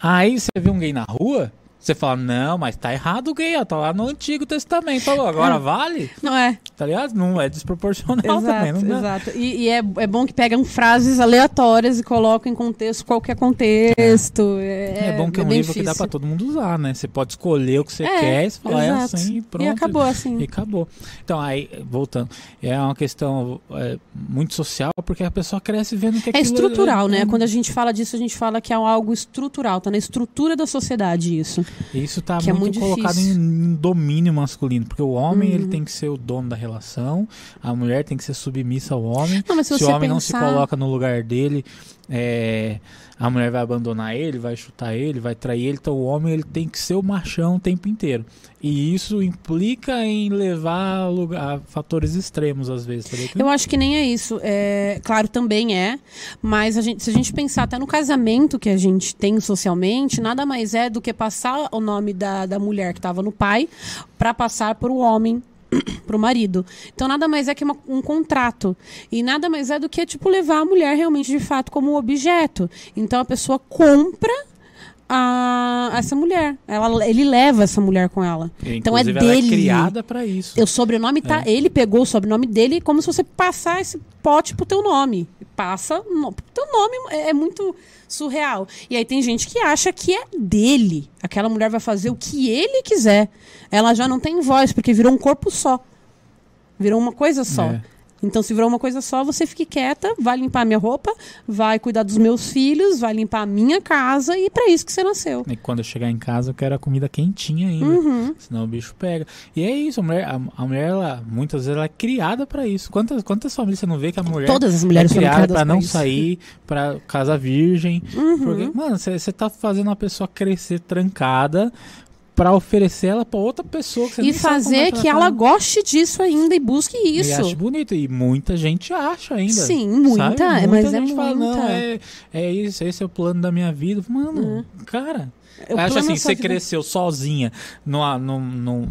Aí você vê um gay na rua, você fala, não, mas tá errado o gay, ó, tá lá no Antigo Testamento. Falou, agora É. vale? Não é? Tá ligado? Não é desproporcional também. Exato, Não dá. exato. E, e é, é bom que pegam frases aleatórias e colocam em contexto qualquer contexto. É, É, bom que é um bem livro que dá difícil. pra todo mundo usar, né? Você pode escolher o que você É, quer e você fala, é assim e pronto. E acabou assim. E acabou. Então, aí, voltando, é uma questão é, muito social, porque a pessoa cresce vendo que É estrutural, né? é- Quando a gente fala disso, a gente fala que é algo estrutural, tá na estrutura da sociedade isso. Isso tá que é muito, muito colocado em, difícil. em domínio masculino, porque o homem ele Uhum. tem que ser o dono da relação, a mulher tem que ser submissa ao homem. Não, se, Se, o homem não se pensar- coloca no lugar dele, é, a mulher vai abandonar ele, vai chutar ele, vai trair ele. Então o homem ele tem que ser o machão o tempo inteiro. E isso implica em levar a, lugar, a fatores extremos às vezes. Eu acho que nem é isso. É, claro, também é. Mas a gente- se a gente pensar até no casamento que a gente tem socialmente, nada mais é do que passar o nome da, da mulher que estava no pai para passar para o homem. Para o marido. Então, nada mais é que uma- um contrato. E nada mais é do que, tipo, levar a mulher realmente, de fato, como objeto. Então, a pessoa compra a, essa mulher. Ela, ele leva essa mulher com ela. Então, é Inclusive, ela dele. é criada pra isso. O sobrenome tá. Ele pegou o sobrenome dele como se você passar esse pote pro teu nome. Passa no, teu nome é, é muito surreal. E aí tem gente que acha que é dele. Aquela mulher vai fazer o que ele quiser. Ela já não tem voz, porque virou um corpo só. Virou uma coisa só. É. Então, se virou uma coisa só, você fique quieta, vai limpar minha roupa, vai cuidar dos meus filhos, vai limpar a minha casa e para isso que você nasceu. E quando eu chegar em casa, eu quero a comida quentinha ainda. Uhum. Senão o bicho pega. E é isso, a mulher, a, a mulher ela, muitas vezes, ela é criada pra isso. Quantas, quantas famílias você não vê que a mulher Todas as é mulheres foram criada criadas pra pra não isso. sair, pra casa virgem? Uhum. Porque, mano, você tá fazendo uma pessoa crescer trancada pra oferecer ela pra outra pessoa que você E como fazer é que ela goste disso ainda e busque E isso. acho bonito. E muita gente acha ainda. Sim, muita, sabe? mas muita é gente fala, não, muita. é, é isso, esse é o plano da minha vida. Mano, cara. O Eu acho assim, você vida- cresceu sozinha, numa, num, num-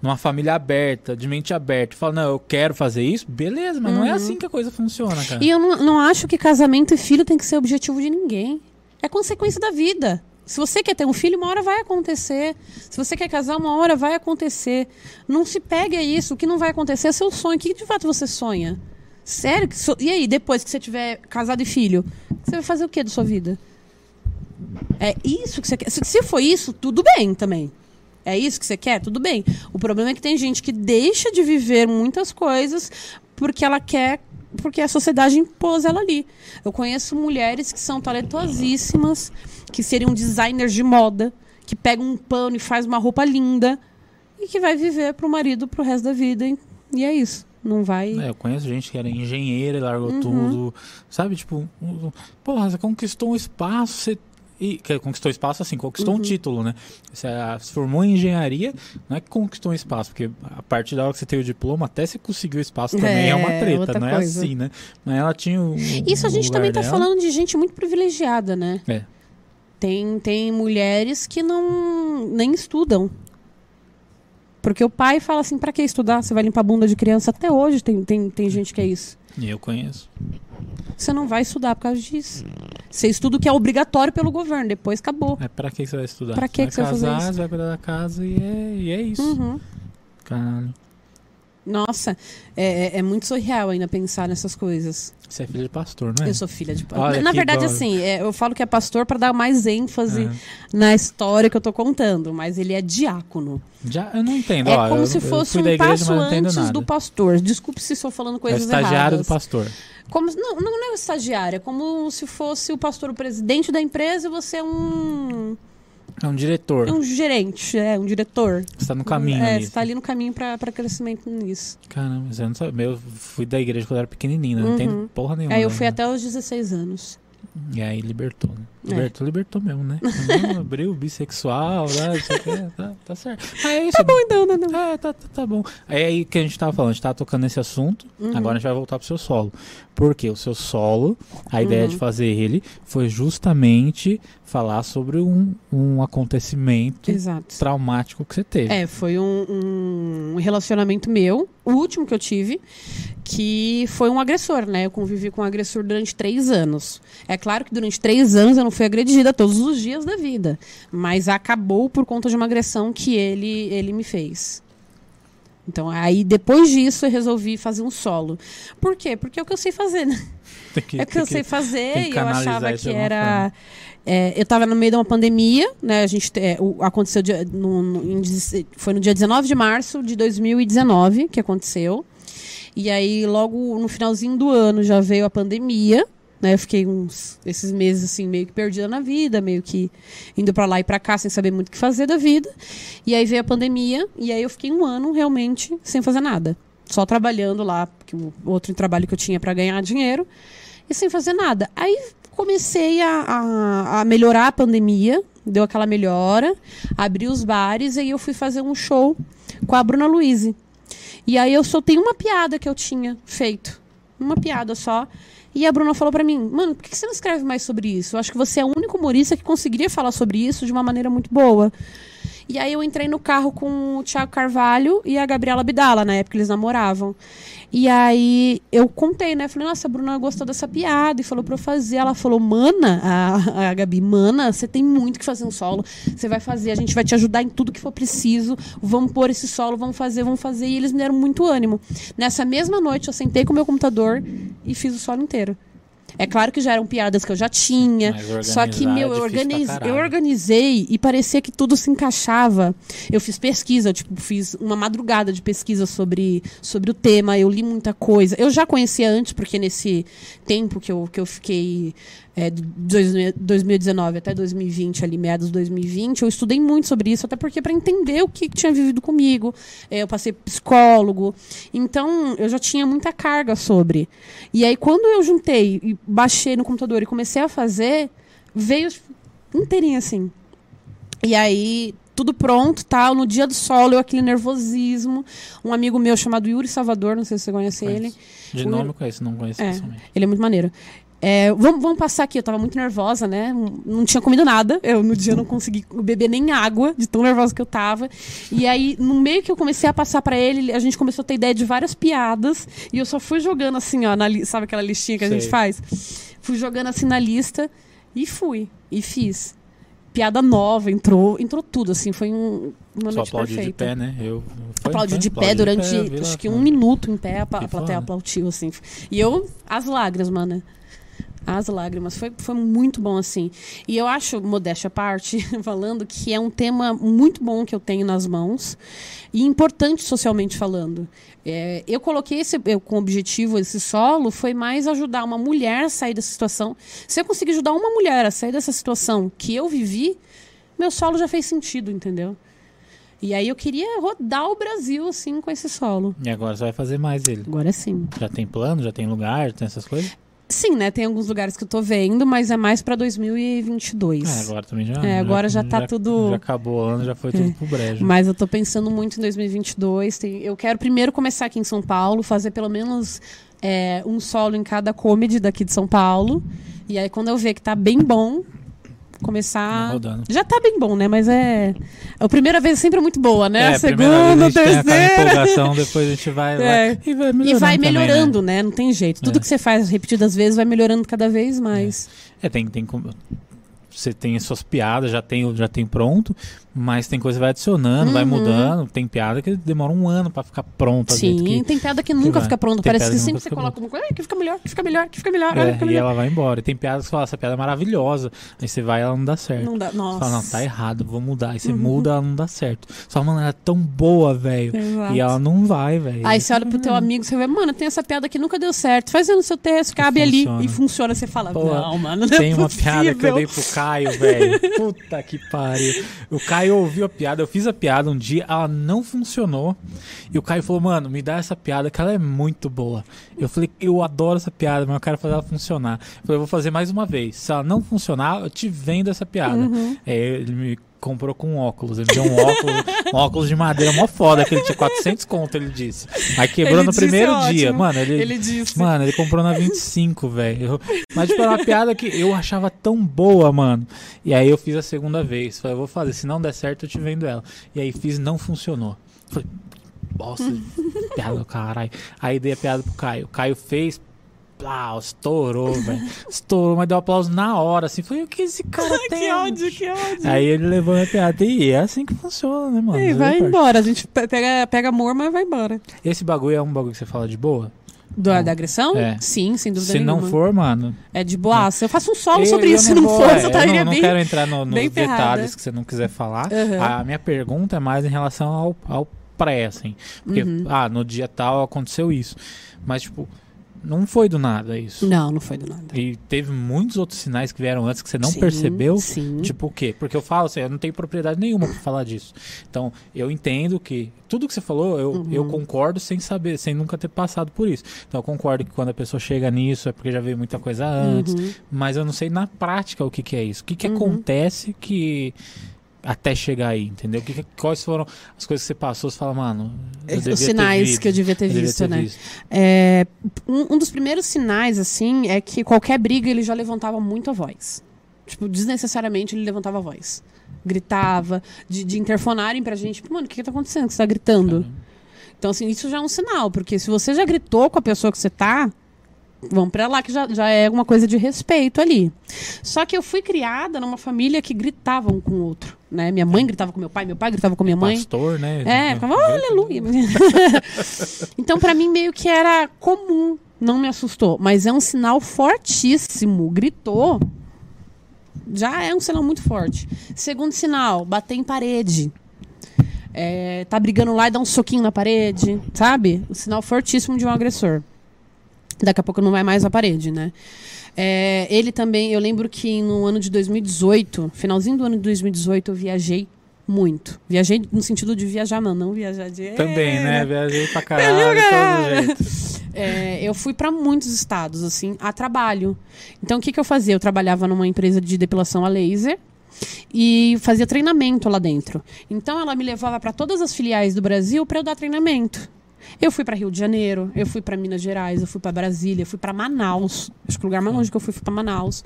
numa família aberta, de mente aberta, fala, não, eu quero fazer isso, beleza, mas não é assim que a coisa funciona, cara. Uhum. E eu não, não acho que casamento e filho tem que ser objetivo de ninguém. É consequência da vida. Se você quer ter um filho, uma hora vai acontecer. Se você quer casar, uma hora vai acontecer. Não se pegue a isso. O que não vai acontecer é seu sonho. O que de fato você sonha? Sério? E aí, depois que você tiver casado e filho, você vai fazer o que da sua vida? É isso que você quer. Se for isso, tudo bem também. É isso que você quer? Tudo bem. O problema é que tem gente que deixa de viver muitas coisas porque ela quer. Porque a sociedade impôs ela ali. Eu conheço mulheres que são talentosíssimas, que seriam designers de moda, que pegam um pano e faz uma roupa linda e que vai viver pro marido pro resto da vida. E, e é isso. Não vai. É, eu conheço gente que era engenheira e largou Uhum. tudo. Sabe, tipo, porra, você conquistou um espaço, você. E, que conquistou espaço assim, conquistou Uhum. um título, né? Você ah, se formou em engenharia, não é que conquistou um espaço, porque a partir da hora que você tem o diploma, até você conseguiu espaço também é, É, uma treta, não é coisa. assim, né? Mas ela tinha o. Isso a o gente também tá dela. falando de gente muito privilegiada, né? É. Tem, tem mulheres que não nem estudam. Porque o pai fala assim, pra que estudar? Você vai limpar a bunda de criança até hoje, tem, tem, tem gente que é isso. E eu conheço. Você não vai estudar por causa disso. Você estuda o que é obrigatório pelo governo, depois acabou. É pra que você vai estudar? Pra que você que você vai fazer casar, isso? você vai cuidar da casa e é, e é isso. Uhum. Caralho. Nossa, é, é- é muito surreal ainda pensar nessas coisas. Você é filho de pastor, não é? Eu sou filha de Olha pastor. Na que verdade, igual. assim, é, eu falo que é pastor para dar mais ênfase Aham. na história que eu tô contando, mas ele é diácono. Já, eu não entendo. é ó, como eu- se fosse um igreja, passo antes nada. do pastor. Desculpe se estou falando É o coisas estagiário erradas. do pastor. Como, não, não é o estagiário, é como se fosse o pastor o presidente da empresa e você é um, É um diretor. é um gerente, é um diretor. Você tá no caminho É, ali. você tá ali no caminho para crescimento nisso. Caramba, mas eu não sabia. Eu fui da igreja quando eu era pequenininho, né? não Uhum. entendo porra nenhuma. Aí eu né? fui até os 16 anos. E aí libertou, né? É. Libertou, libertou mesmo, né? *laughs* Não, abriu bissexual, né? Isso aqui, tá, tá certo. Mas é isso. Tá bom então, né? É, tá, tá, tá bom. Aí, aí que a gente tava falando, a gente tava tocando nesse assunto, Uhum. agora a gente vai voltar pro seu solo. Porque o seu solo, a ideia Uhum. de fazer ele foi justamente falar sobre um, um acontecimento Exato. traumático que você teve. É, foi um, um relacionamento meu, o último que eu tive, que foi um agressor, né? Eu convivi com um agressor durante três anos. É claro que durante três anos eu não fui agredida todos os dias da vida, mas acabou por conta de uma agressão que ele, ele me fez. Então, aí depois disso eu resolvi fazer um solo. Por quê? Porque é o que eu sei fazer, né? *laughs* Que- É o que eu sei fazer e eu achava que era. é, eu estava no meio de uma pandemia, né? A gente é, o- aconteceu dia- no, no- em foi no dia 19 de março de 2019 que aconteceu. E aí, logo no finalzinho do ano, já veio a pandemia. Né, eu fiquei uns esses meses assim meio que perdida na vida, meio que indo pra lá e pra cá sem saber muito o que fazer da vida. E aí veio a pandemia e aí eu fiquei um ano realmente sem fazer nada, só trabalhando lá, porque o outro trabalho que eu tinha pra ganhar dinheiro e sem fazer nada. Aí comecei a, a, a melhorar a pandemia, deu aquela melhora, abri os bares e aí eu fui fazer um show com a Bruna Luiz. E aí eu soltei uma piada que eu tinha feito, uma piada só. E a Bruna falou pra mim, mano, por que você não escreve mais sobre isso? Eu acho que você é o único humorista que conseguiria falar sobre isso de uma maneira muito boa. E aí eu entrei no carro com o Thiago Carvalho e a Gabriela Bidala, na época eles namoravam. E aí eu contei, né? Falei, nossa, a Bruna gostou dessa piada e falou pra eu fazer. Ela falou, mana, a, a Gabi, mana, você tem muito que fazer um solo. Você vai fazer, a gente vai te ajudar em tudo que for preciso. Vamos pôr esse solo, vamos fazer, vamos fazer. E eles me deram muito ânimo. Nessa mesma noite eu sentei com o meu computador e fiz o solo inteiro. É claro que já eram piadas que eu já tinha. Só que, organizar meu, é eu, organiz, eu organizei e parecia que tudo se encaixava. Eu fiz pesquisa, eu, tipo, fiz uma madrugada de pesquisa sobre, sobre o tema, eu li muita coisa. Eu já conhecia antes, porque nesse tempo que eu, que eu fiquei é, de dois- 2019 até 2020, ali, meados de 2020, eu estudei muito sobre isso, até porque para entender o que, tinha vivido comigo. É, eu passei psicólogo. Então, eu já tinha muita carga sobre. E aí, quando eu juntei e baixei no computador e comecei a fazer, veio inteirinho assim. E aí, tudo pronto, tal. No dia do solo, eu aquele nervosismo. Um amigo meu chamado Yuri Salvador, não sei se você conhece ele. Conheço. De O- nome eu conheço, não conheço É. pessoalmente. Ele é muito maneiro. É, vamos, vamos passar aqui, eu tava muito nervosa, né? Não tinha comido nada. Eu no dia não consegui beber nem água, de tão nervosa que eu tava. E aí, no meio que eu comecei a passar pra ele, a gente começou a ter ideia de várias piadas. E eu só fui jogando assim, ó, na li- sabe aquela listinha que a gente Sei. faz? Fui jogando assim na lista e fui. E fiz. Piada nova, entrou, entrou tudo, assim, foi um, uma Só noite aplaudiu de perfeita. pé, né? Eu, foi, Aplaudiu foi? de pé Aplaudi durante, vi lá, acho que um minuto em pé, a, a plateia aplaudiu, assim. E eu, as lágrimas, mano. As lágrimas. Foi, foi muito bom, assim. E eu acho, modéstia à parte, *laughs* falando, que é um tema muito bom que eu tenho nas mãos e importante socialmente falando. É, eu coloquei esse, eu, com objetivo esse solo foi mais ajudar uma mulher a sair dessa situação. Se eu conseguir ajudar uma mulher a sair dessa situação que eu vivi, meu solo já fez sentido, entendeu? E aí eu queria rodar o Brasil, assim, com esse solo. E agora você vai fazer mais ele. Agora sim. Já tem plano, já tem lugar, tem essas coisas? Sim, né? Tem alguns lugares que eu tô vendo, mas é mais pra 2022. É, agora também já. É, agora já tá tudo- Já acabou o ano, já foi tudo É. pro brejo. Mas eu tô pensando muito em 2022. Tem, eu quero primeiro começar aqui em São Paulo, fazer pelo menos é, um solo em cada comedy daqui de São Paulo. E aí, quando eu ver que tá bem bom, começar. rodando. Já tá bem bom, né? Mas é. A primeira vez é sempre muito boa, né? É, a segunda, a tem terceira. empolgação, depois a gente vai, É. vai e vai melhorando. E vai também, melhorando, né? né? Não tem jeito. Tudo É. que você faz repetidas vezes vai melhorando cada vez mais. É, tem, tem como. você tem as suas piadas, já tem, já tem pronto, mas tem coisa que vai adicionando, vai Uhum. mudando. Tem piada que demora um ano pra ficar pronta. Sim, que- tem piada que nunca vai. fica pronta. Parece que que sempre você coloca uma coisa, "Ai, que fica melhor, que fica melhor, que fica melhor, É, fica e melhor. ela vai embora. E tem piadas que você fala, essa piada é maravilhosa. Aí você vai e ela não dá certo. Não dá, Você nossa. fala, não, tá errado, vou mudar. Aí você Uhum. muda, ela não dá certo. Você fala, mano, ela é tão boa, velho. E ela não vai, velho. Aí você olha pro teu amigo, você vê, mano, tem essa piada que nunca deu certo. Faz aí no seu texto, cabe ali funciona. e funciona. Você fala, Pô, não, mano, não Tem é uma piada que eu dei pro Caio, velho. *laughs* Puta que pariu. O Caio ouviu a piada, eu fiz a piada um dia, ela não funcionou. E o Caio falou, mano, me dá essa piada que ela é muito boa. Eu falei, eu adoro essa piada, mas eu quero fazer ela funcionar. Eu falei, eu vou fazer mais uma vez. Se ela não funcionar, eu te vendo essa piada. Uhum. Aí ele me comprou com um óculos. Ele deu um óculos, um óculos de madeira mó foda, que ele tinha 400 conto, ele disse. Aí quebrou Ele no primeiro ótimo. dia. Mano, ele, Ele disse. Mano, ele comprou na 25, velho. Mas, tipo, era uma piada que eu achava tão boa, mano. E aí eu fiz a segunda vez. Falei, eu vou fazer. Se não der certo, eu te vendo ela. E aí fiz, não funcionou. Falei, nossa, *laughs* piada do caralho. Aí dei a piada pro Caio. Caio fez. Plau, estourou, velho. Estourou, mas deu aplauso na hora, assim. Falei, o que esse cara *laughs* tem? que ódio, que ódio. Aí ele levou a piada. E é assim que funciona, né, mano? E vai embora. A gente pe- pega, pega amor, mas vai embora. Esse bagulho é um bagulho que você fala de boa? Do, da agressão? É. Sim, sem dúvida Se nenhuma. não for, mano, É de boaça. Eu faço um solo Eu- sobre eu isso. Se *laughs* não for, é, você eu estaria não, não bem. quero entrar no- nos bem ferrada. detalhes que você não quiser falar. Aham. A minha pergunta é mais em relação ao, ao pré, assim. Porque, Uhum. ah, no dia tal aconteceu isso. Mas, tipo, não foi do nada isso. Não, não foi do nada. E teve muitos outros sinais que vieram antes que você não Sim, percebeu. Sim. Tipo o quê? Porque eu falo assim, eu não tenho propriedade nenhuma pra falar disso. Então, eu entendo que tudo que você falou, eu, Uhum. eu concordo sem saber, sem nunca ter passado por isso. Então, eu concordo que quando a pessoa chega nisso é porque já veio muita coisa antes. Uhum. Mas eu não sei na prática o que, que é isso. O que, que Uhum. acontece que. Até chegar aí, entendeu? Que quais foram as coisas que você passou? Você fala, mano. Devia Os sinais visto, que eu devia ter eu devia visto, ter né? visto. É, um, um dos primeiros sinais, assim, é que qualquer briga ele já levantava muito a voz. Tipo, desnecessariamente ele levantava a voz. Gritava, de, de interfonarem pra gente, tipo, mano, o que, que tá acontecendo? Que você tá gritando? Caramba. Então, assim, isso já é um sinal, porque se você já gritou com a pessoa que você tá, vamos pra lá, que já, já é alguma coisa de respeito ali. Só que eu fui criada numa família que gritava um com o outro, né? Minha mãe gritava com meu pai, meu pai gritava com minha mãe. Pastor, né? É, ficava, oh, aleluia. *laughs* então, pra mim, meio que era comum, não me assustou. Mas é um sinal fortíssimo. Gritou, já é um sinal muito forte. Segundo sinal, bater em parede. É, tá brigando lá e dá um soquinho na parede, sabe? Um sinal fortíssimo de um agressor. Daqui a pouco não vai mais à parede, né? É, ele também, eu lembro que no ano de 2018, finalzinho do ano de 2018, eu viajei muito. Viajei no sentido de viajar, não, não viajar de. Também, né? Viajei pra caralho, de todo jeito. *laughs* É, eu fui para muitos estados, assim, a trabalho. Então, o que, que eu fazia? Eu trabalhava numa empresa de depilação a laser e fazia treinamento lá dentro. Então, ela me levava para todas as filiais do Brasil para eu dar treinamento. Eu fui para Rio de Janeiro, eu fui para Minas Gerais, eu fui para Brasília, eu fui para Manaus. Acho que o lugar mais longe que eu fui foi para Manaus.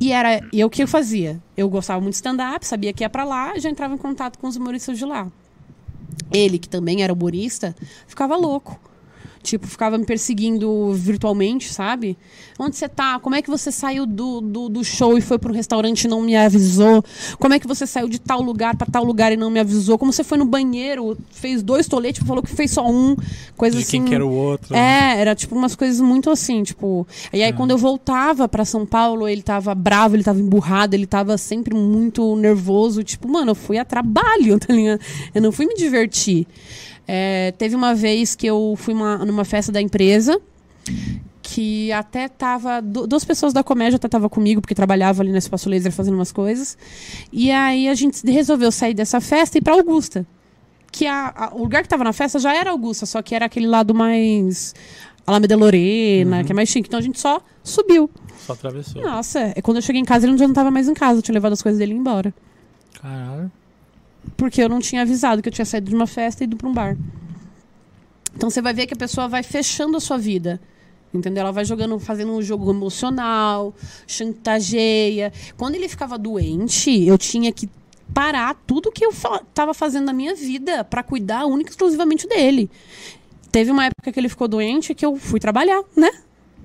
E era, e o que eu fazia? Eu gostava muito de stand-up, sabia que ia para lá, já entrava em contato com os humoristas de lá. Ele, que também era humorista, ficava louco. Tipo, ficava me perseguindo virtualmente, sabe? Onde você tá? Como é que você saiu do, do, do show e foi para um restaurante e não me avisou? Como é que você saiu de tal lugar para tal lugar e não me avisou? Como você foi no banheiro, fez dois toletes e falou que fez só um? Coisa De assim. quem que era o outro. É, era tipo umas coisas muito assim, tipo. E aí quando eu voltava pra São Paulo, ele tava bravo, ele tava emburrado, ele tava sempre muito nervoso. Tipo, mano, eu fui a trabalho, *laughs* tá ligado? Eu não fui me divertir. É, teve uma vez que eu fui uma- numa festa da empresa que até tava. du- Duas pessoas da comédia até tava comigo, porque trabalhava ali no espaço laser fazendo umas coisas. E aí a gente resolveu sair dessa festa e ir pra Augusta. Que a- a- o lugar que tava na festa já era Augusta, só que era aquele lado mais. Alameda Lorena, que é mais chique. Então a gente só subiu. Só atravessou. Nossa, é, quando eu cheguei em casa ele já não tava mais em casa, eu tinha levado as coisas dele embora. Caralho. Porque eu não tinha avisado que eu tinha saído de uma festa e ido pra um bar. Então você vai ver que a pessoa vai fechando a sua vida. Entendeu? Ela vai jogando, fazendo um jogo emocional, chantageia. Quando ele ficava doente, eu tinha que parar tudo que eu fa tava fazendo na minha vida pra cuidar única e exclusivamente dele. Teve uma época que ele ficou doente que eu fui trabalhar, né?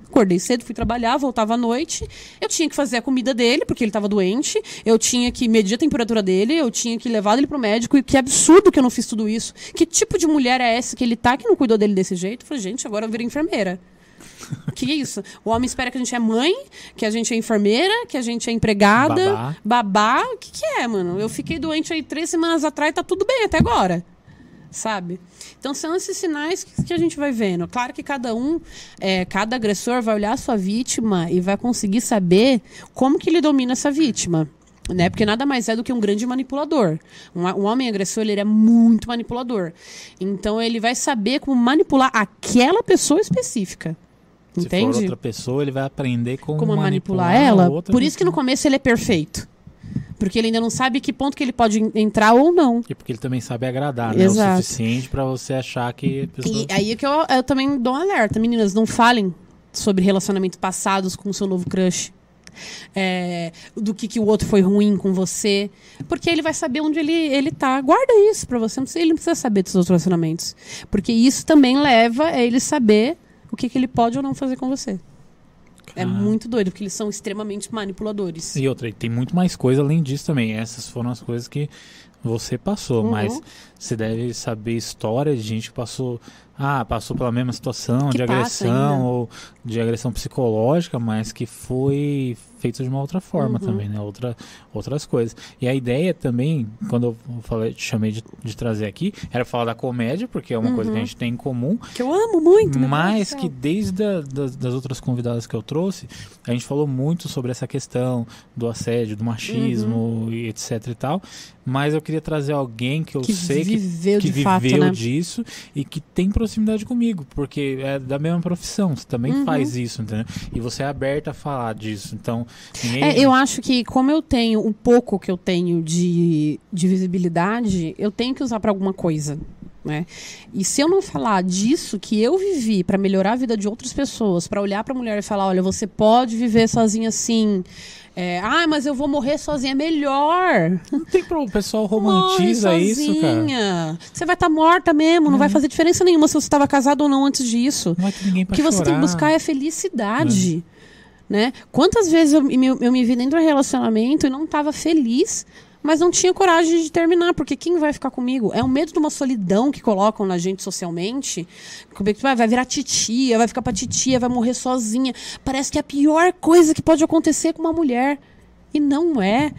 Acordei cedo, fui trabalhar, voltava à noite. Eu tinha que fazer a comida dele, porque ele estava doente. Eu tinha que medir a temperatura dele, eu tinha que levar ele pro médico. E que absurdo que eu não fiz tudo isso. Que tipo de mulher é essa que ele tá que não cuidou dele desse jeito? Eu falei, gente, agora eu virei enfermeira. *laughs* Que isso? O homem espera que a gente é mãe, que a gente é enfermeira, que a gente é empregada, Babá. babá. O que, que é, mano? Eu fiquei doente aí três semanas atrás e tá tudo bem até agora. Sabe? Então são esses sinais que, que a gente vai vendo. Claro que cada um, é, cada agressor vai olhar a sua vítima e vai conseguir saber como que ele domina essa vítima. Né? Porque nada mais é do que um grande manipulador. Um, um homem agressor ele é muito manipulador. Então ele vai saber como manipular aquela pessoa específica. Se Entende? for outra pessoa, ele vai aprender como, como manipular, a ela. Por isso que no começo ele é perfeito. Porque ele ainda não sabe que ponto que ele pode en- entrar ou não. E porque ele também sabe agradar, né? Exato. O suficiente pra você achar que pessoa... E aí é que eu, eu também dou um alerta. Meninas, não falem sobre relacionamentos passados com o seu novo crush. É, do que, que o outro foi ruim com você. Porque ele vai saber onde ele, ele tá. Guarda isso pra você. Não precisa- ele não precisa saber dos seus relacionamentos. Porque isso também leva a ele saber o que, que ele pode ou não fazer com você. É muito doido, porque eles são extremamente manipuladores. E outra, e tem muito mais coisa além disso também. Essas foram as coisas que você passou, Uhum. mas você deve saber história de gente que passou, ah, passou pela mesma situação Que de agressão ainda. ou de agressão psicológica, mas que foi feito de uma outra forma Uhum. também, né? Outra, outras coisas. E a ideia também, quando eu falei, te chamei de, de trazer aqui, era falar da comédia, porque é uma coisa que Uhum. a gente tem em comum, Que eu amo muito. Deus mas que desde a, das, das outras convidadas que eu trouxe, a gente falou muito sobre essa questão do assédio, do machismo Uhum. e etc e tal. Mas eu queria trazer alguém que eu que sei que, viveu que fato, viveu né? disso e que tem proximidade comigo, porque é da mesma profissão, você também Uhum. faz isso, entendeu? E você é aberta a falar disso. Então, ninguém. É, eu acho que como eu tenho o pouco que eu tenho de, de visibilidade, eu tenho que usar para alguma coisa. Né? E se eu não falar disso que eu vivi para melhorar a vida de outras pessoas, para olhar para a mulher e falar, olha, você pode viver sozinha assim. É, ah, mas eu vou morrer sozinha, é melhor. Não tem problema, o pessoal romantiza isso, cara. sozinha. Você vai estar morta mesmo, não vai fazer diferença nenhuma se você estava casado ou não antes disso. Não vai ter ninguém O que você tem que chorar. buscar é felicidade. Né? Quantas vezes eu, me- eu me vi dentro do relacionamento e não estava feliz, mas não tinha coragem de terminar, porque quem vai ficar comigo? É o medo de uma solidão que colocam na gente socialmente. Vai vai virar titia, vai ficar pra titia, vai morrer sozinha. Parece que é a pior coisa que pode acontecer com uma mulher. E não é.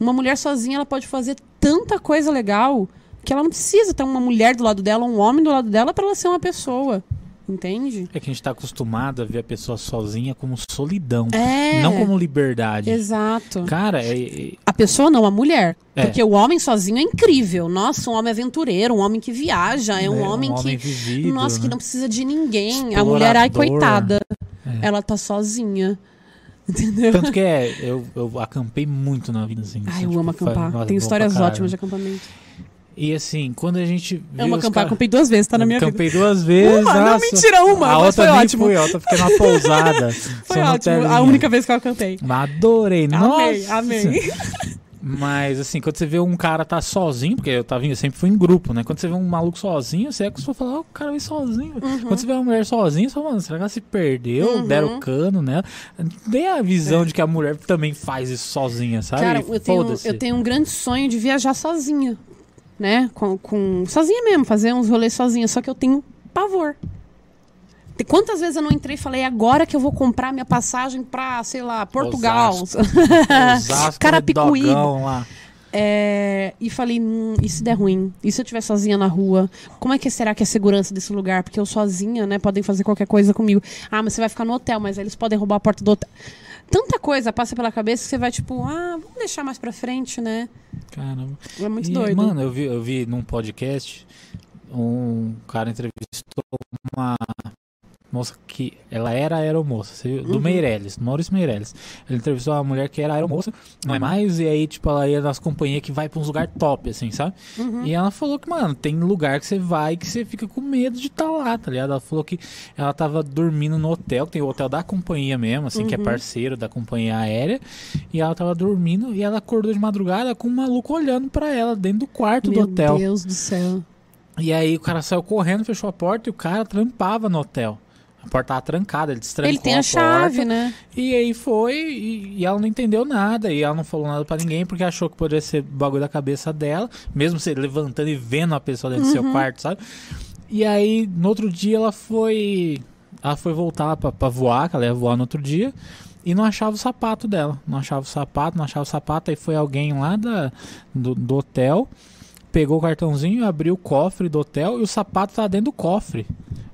Uma mulher sozinha, ela pode fazer tanta coisa legal que ela não precisa ter uma mulher do lado dela, um homem do lado dela para ela ser uma pessoa. Entende? É que a gente tá acostumado a ver a pessoa sozinha como solidão, É. não como liberdade. Exato. Cara, é, é- A pessoa não, a mulher. É. Porque o homem sozinho é incrível. Nossa, um homem aventureiro, um homem que viaja, é um né, homem que. vivido, Nossa, que né? não precisa de ninguém. A mulher, ai, Explorador. coitada. É. Ela tá sozinha. *laughs* Entendeu? Tanto que é, eu, eu acampei muito na vida, assim. Ai, assim, eu tipo, amo acampar. Tem histórias ótimas de acampamento. E assim, quando a gente viu Amo os acampar, cara- acampei duas vezes, tá na minha vida. Acampei duas vezes. Uma, não, nossa. mentira, uma, A outra foi ótimo. fui, a outra fiquei numa pousada. *laughs* Foi ótimo. A única vez que eu. Mas adorei, Amei, nossa. amei. Mas assim, quando você vê um cara tá sozinho, porque eu tava eu sempre fui em grupo, né? Quando você vê um maluco sozinho, você é acostuma a falar, ó, o cara veio sozinho. Uhum. Quando você vê uma mulher sozinha, você fala, mano, será que ela se perdeu? Deram cano nela? Tem a visão de que a mulher também faz isso sozinha, sabe? É. Cara, eu tenho, eu tenho um grande sonho de viajar sozinha. Né? Com, com- sozinha mesmo, fazer uns rolês sozinha. Só que eu tenho pavor. Quantas vezes eu não entrei e falei, agora que eu vou comprar minha passagem pra, sei lá, Portugal. Osasco. *laughs* Redogão lá. É, e falei, hum, e se der ruim? E se eu estiver sozinha na rua? Como é que será que é a segurança desse lugar? Porque eu sozinha, né? Podem fazer qualquer coisa comigo. Ah, mas você vai ficar no hotel, mas eles podem roubar a porta do hotel. Tanta coisa passa pela cabeça que você vai, tipo, ah, deixar mais pra frente, né? Caramba. É muito E, doido. Mano, eu vi, eu vi num podcast um cara entrevistou uma moça que ela era aeromoça, você viu? do Uhum. Meirelles, Maurício Meirelles. Ele entrevistou uma mulher que era aeromoça, não é mais, e aí, tipo, ela ia nas companhias que vai pra uns lugares top, assim, sabe? Uhum. E ela falou que, mano, tem lugar que você vai que você fica com medo de estar lá, tá ligado? Ela falou que ela tava dormindo no hotel, que tem o hotel da companhia mesmo, assim, que é Uhum. parceiro da companhia aérea, e ela tava dormindo e ela acordou de madrugada com um maluco olhando pra ela dentro do quarto Meu do hotel. Deus do céu. E aí o cara saiu correndo, fechou a porta e o cara trampava no hotel. A porta tava trancada, ele destrancou Ele tem a, chave, porta, né? E aí foi, e, e ela não entendeu nada, e ela não falou nada pra ninguém, porque achou que poderia ser bagulho da cabeça dela, mesmo se levantando e vendo a pessoa dentro do seu quarto, sabe? E aí, no outro dia, ela foi. Ela foi voltar pra, pra voar, que ela ia voar no outro dia, e não achava o sapato dela. Não achava o sapato, não achava o sapato, aí foi alguém lá da, do, do hotel, pegou o cartãozinho, abriu o cofre do hotel e o sapato tava dentro do cofre.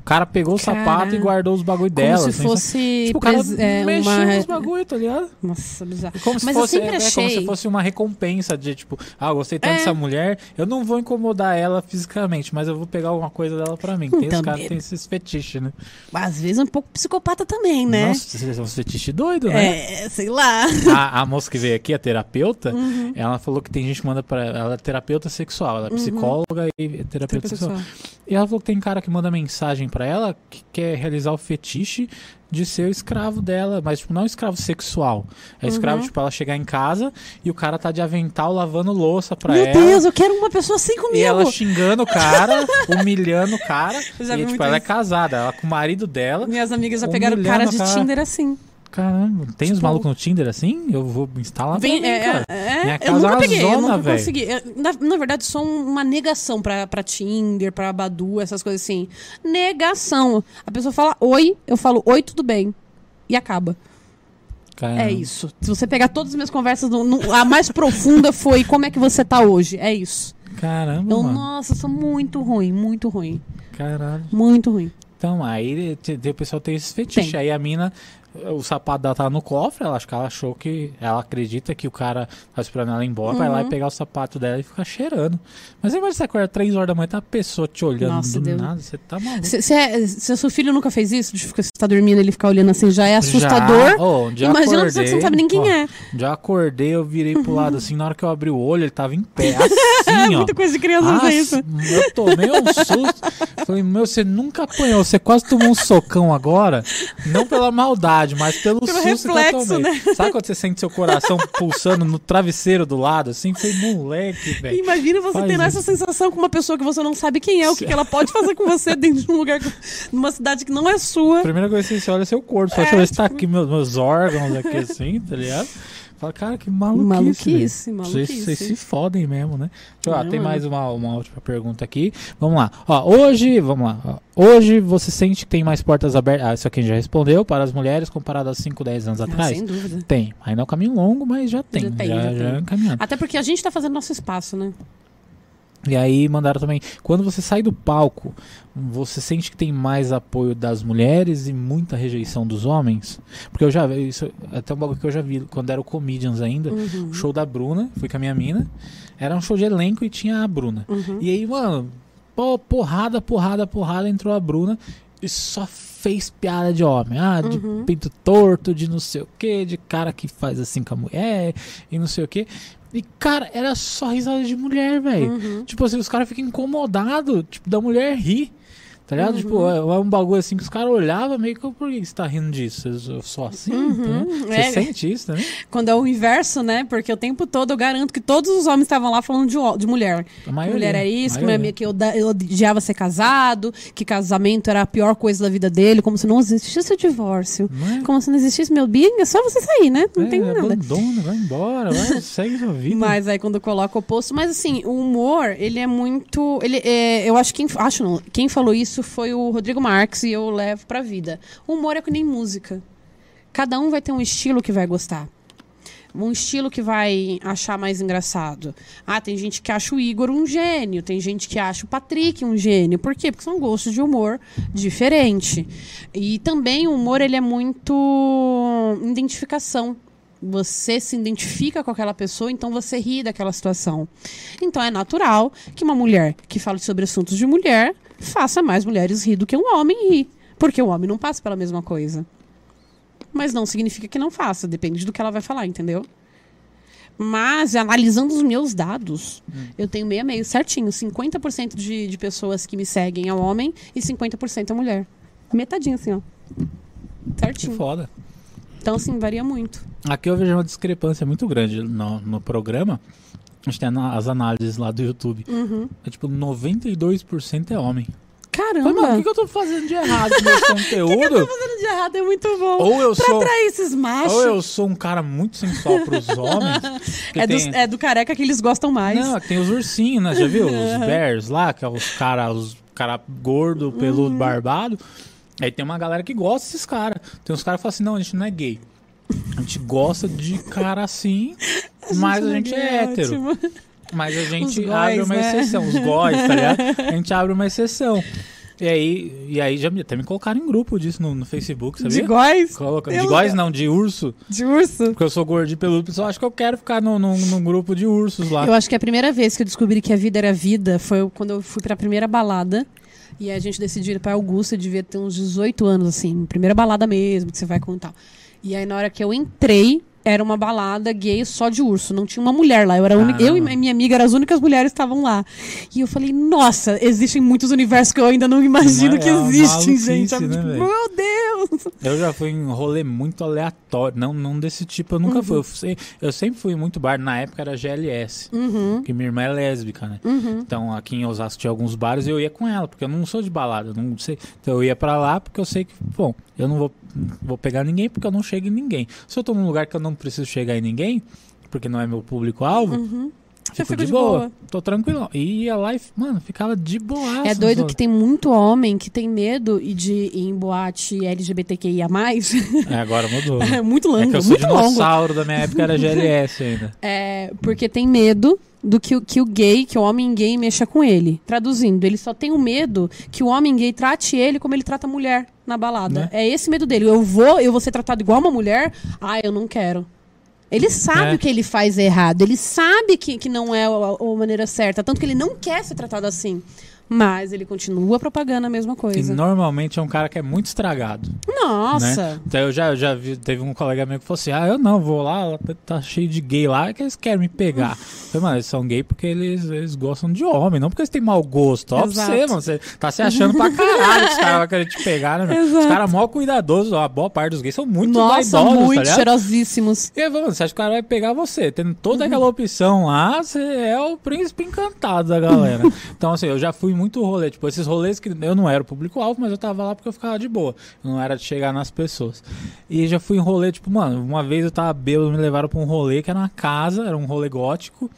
O cara pegou o sapato e guardou os bagulho Como dela. se assim, fosse Tipo, o cara é, mexeu uma... nos bagulho, tá ligado? Nossa, bizarro. Como se Mas eu fosse, sempre é, é como achei- se fosse uma recompensa de tipo, ah, eu gostei tanto É. dessa mulher, eu não vou incomodar ela fisicamente, mas eu vou pegar alguma coisa dela pra mim. Tem Então, os caras que é- têm esses fetiches, né? Às vezes é um pouco psicopata também, né? Nossa, vocês são uns fetiches doidos, né? É, sei lá. A, a moça que veio aqui, a terapeuta, Uhum. ela falou que tem gente que manda pra ela é terapeuta sexual, ela é psicóloga e terapeuta sexual. Pessoal. E ela falou que tem cara que manda mensagem pra ela que quer realizar o fetiche de ser o escravo dela, mas tipo, não é escravo sexual. É escravo, Uhum. tipo, ela chegar em casa e o cara tá de avental lavando louça pra Meu ela. Deus, eu quero uma pessoa assim comigo. E ela xingando o cara, *laughs* humilhando o cara. E tipo, ela é isso. casada, ela com o marido dela. Minhas amigas já pegaram cara de cara. Tinder assim. Caramba, tem os Tipo- malucos no Tinder assim? Eu vou instalar Vem, mim, é, é, Minha eu casa é nunca uma peguei, eu zona, nunca velho. consegui. Eu, na, na verdade, sou um- uma negação pra, pra Tinder, pra Badu, essas coisas assim. Negação. A pessoa fala oi, eu falo oi, tudo bem. E acaba. Caramba. É isso. Se você pegar todas as minhas conversas, no- no- a mais profunda foi como é que você tá hoje. É isso. Caramba, Eu, mano. nossa, sou muito ruim, muito ruim. Caralho. Muito ruim. Então, aí o pessoal tem esse fetiche. Tem. Aí a mina, o sapato dela tá no cofre, ela acho que ela achou que. Ela acredita que o cara tá esperando ela ir embora, vai lá e Uhum. pegar o sapato dela e ficar cheirando. Mas aí imagina você acorda 3 horas da manhã, tá a pessoa te olhando Nossa, do Deus. nada, você tá maluco. Se, se, é- se seu filho nunca fez isso, de ficar, você tá dormindo e ele ficar olhando assim, já é assustador. Já, oh, um Imagina uma acordei, pessoa que você não sabe nem quem ó, é. Já acordei, eu virei pro lado assim, na hora que eu abri o olho, ele tava em pé, assim, *laughs* ó. Muita coisa de criança Ah, fazer isso. Eu tomei um susto. Falei, meu, você nunca apanhou, você quase tomou um socão agora. Não pela maldade, mas pelo, Pelo susto reflexo, que eu tomei. né? Sabe quando você sente seu coração *laughs* pulsando no travesseiro do lado, assim? Foi moleque, velho. Imagina você Faz tendo essa sensação com uma pessoa que você não sabe quem é, o que, que ela pode fazer com você *laughs* dentro de um lugar, numa cidade que não é sua. Primeira coisa que você olha é seu corpo. Só É, deixa eu ver se tá aqui meus, meus órgãos aqui assim, tá ligado? Fala, cara, que maluquice. Maluquice, velho. maluquice. Vocês, vocês se fodem mesmo, né? Deixa eu- É, ah, tem mano. mais uma, uma última pergunta aqui. Vamos lá. Ó, hoje, vamos lá. Ó, hoje você sente que tem mais portas abertas. Ah, isso aqui a gente já respondeu. Para as mulheres comparado a 5, 10 anos Ah, atrás? sem dúvida. Tem. Ainda é um caminho longo, mas já tem. Já Já, tem, já, já tem. é caminhando. Até porque a gente tá fazendo nosso espaço, né? E aí mandaram também, quando você sai do palco, você sente que tem mais apoio das mulheres e muita rejeição dos homens? Porque eu já vi, isso é até um bagulho que eu já vi quando era o Comedians ainda, Uhum. o show da Bruna, fui com a minha mina, era um show de elenco e tinha a Bruna. Uhum. E aí, mano, pô, porrada, porrada, porrada, entrou a Bruna e só fez piada de homem. Ah, de Uhum. pinto torto, de não sei o que, de cara que faz assim com a mulher e não sei o que. E, cara, era só risada de mulher, velho. Uhum. Tipo assim, os caras ficam incomodados, tipo, da mulher rir. Tá ligado? Uhum. Tipo, é, é um bagulho assim que os caras olhavam meio que, por que você tá rindo disso? Eu sou assim? Uhum. né? Você É. sente isso também? Quando é o inverso, né? Porque o tempo todo eu garanto que todos os homens estavam lá falando de, de mulher. Maioria. mulher é isso, maioria. que eu, eu odiava ser casado, que casamento era a pior coisa da vida dele, como se não existisse o divórcio. Não é? Como se não existisse meu bem, é só você sair, né? Não É, tem nada. Abandona, vai embora, vai, *laughs* segue sua vida. Mas aí quando coloca o oposto. Mas assim, o humor, ele é muito. Ele é, eu acho que. Acho não. Quem falou isso foi o Rodrigo Marques e eu levo pra vida. O humor é que nem música. Cada um vai ter um estilo que vai gostar. Um estilo que vai achar mais engraçado. Ah, tem gente que acha o Igor um gênio, tem gente que acha o Patrick um gênio. Por quê? Porque são gostos de humor diferente. E também o humor ele é muito identificação. Você se identifica com aquela pessoa, então você ri daquela situação. Então é natural que uma mulher que fala sobre assuntos de mulher faça mais mulheres rir do que um homem rir. Porque o homem não passa pela mesma coisa. Mas não significa que não faça, depende do que ela vai falar, entendeu? Mas, analisando os meus dados, eu tenho meio a meio certinho. 50% de, de pessoas que me seguem é homem e 50% é mulher. Metadinho, assim, ó. Que Certinho. foda. Então, assim, varia muito. Aqui eu vejo uma discrepância muito grande no, no programa. A gente tem as análises lá do YouTube. Uhum. É tipo, 92% é homem. Falei, mano, o Caramba. que, que eu tô fazendo de errado com esse *laughs* conteúdo? fazendo de errado é muito bom. Ou eu pra sou. atrair esses machos. Ou eu sou um cara muito sensual pros *laughs* homens. que É, tem- do, é do careca que eles gostam mais. Não, tem os ursinhos, né? Já viu? Os *laughs* bears lá, que é os cara, os cara gordo, peludo, Uhum. barbado. Aí tem uma galera que gosta desses caras. Tem uns caras que falam assim, não, a gente não é gay. A gente gosta de cara assim, mas a gente é hétero. ótimo. Mas a gente Os abre uma né? exceção. Os góis, tá ligado? *laughs* A gente abre uma exceção. E aí, e aí já me, até me colocaram em grupo disso no, no Facebook, sabia? De góis? Coloca, de góis não, de urso. De urso? Porque eu sou gordo e peludo, pessoal acha que eu quero ficar no, no, num grupo de ursos lá. Eu acho que a primeira vez que eu descobri que a vida era vida foi quando eu fui pra primeira balada. E a gente decidiu ir pra Augusta, eu devia ter uns 18 anos, assim, primeira balada mesmo, que você vai contar. E aí, na hora que eu entrei, era uma balada gay só de urso. Não tinha uma mulher lá. Eu, era única- eu e minha amiga eram as únicas mulheres que estavam lá. E eu falei, nossa, existem muitos universos que eu ainda não imagino é que uma existem, gente. Né, tipo, meu Deus! Eu já fui em rolê muito aleatório. Não, não desse tipo, eu nunca fui. Eu, eu sempre fui muito bar. Na época era GLS. Uhum, Que minha irmã é lésbica, né? uhum. Então aqui em Osasco tinha alguns bares e eu ia com ela, porque eu não sou de balada, não sei. Então eu ia pra lá porque eu sei que, bom, eu não vou, vou pegar ninguém porque eu não chego em ninguém. Se eu tô num lugar que eu não preciso chegar em ninguém, porque não é meu público-alvo, Uhum. Você fico fica de, de boa. boa. Tô tranquilo. E ia lá e, mano, ficava de boa. É doido que tem muito homem que tem medo de ir em boate LGBTQIA+. É, agora mudou. *laughs* É muito longo, É que eu sou muito longo. dinossauro da minha época, era GLS ainda. *laughs* É, porque tem medo do que, o- que o gay, que o homem gay mexa com ele. Traduzindo, ele só tem o medo que o homem gay trate ele como ele trata a mulher na balada. Né? É esse medo dele. Eu vou, eu vou ser tratado igual uma mulher? Ah, eu não quero. Ele sabe É. o que ele faz errado. Ele sabe que, que não é a, a maneira certa. Tanto que ele não quer ser tratado assim. Mas ele continua propagando a mesma E coisa. normalmente é um cara que é muito estragado. Nossa! Então eu já, já vi, teve um colega meu que falou assim: Ah, eu não, vou lá, tá, tá cheio de gay lá, que eles querem me pegar. Eu falei, mano, eles são gay porque eles, eles gostam de homem, não porque eles têm mau gosto. Ó, pra você, mano, você tá se achando pra caralho que os caras vão querer te pegar, né? meu? Os caras mal cuidadosos, ó, a boa parte dos gays são muito Nossa, vaidosos, muito tá cheirosíssimos. E aí, mano, você acha que o cara vai pegar você? Tendo toda aquela opção lá, você é o príncipe encantado da galera. *laughs* então, assim, eu já fui muito rolê. Tipo, esses rolês que eu não era o público-alvo, mas eu tava lá porque eu ficava de boa. Não era de chegar nas pessoas. E já fui em rolê, tipo, mano, uma vez eu tava bêbado, me levaram pra um rolê que era uma casa, era um rolê gótico.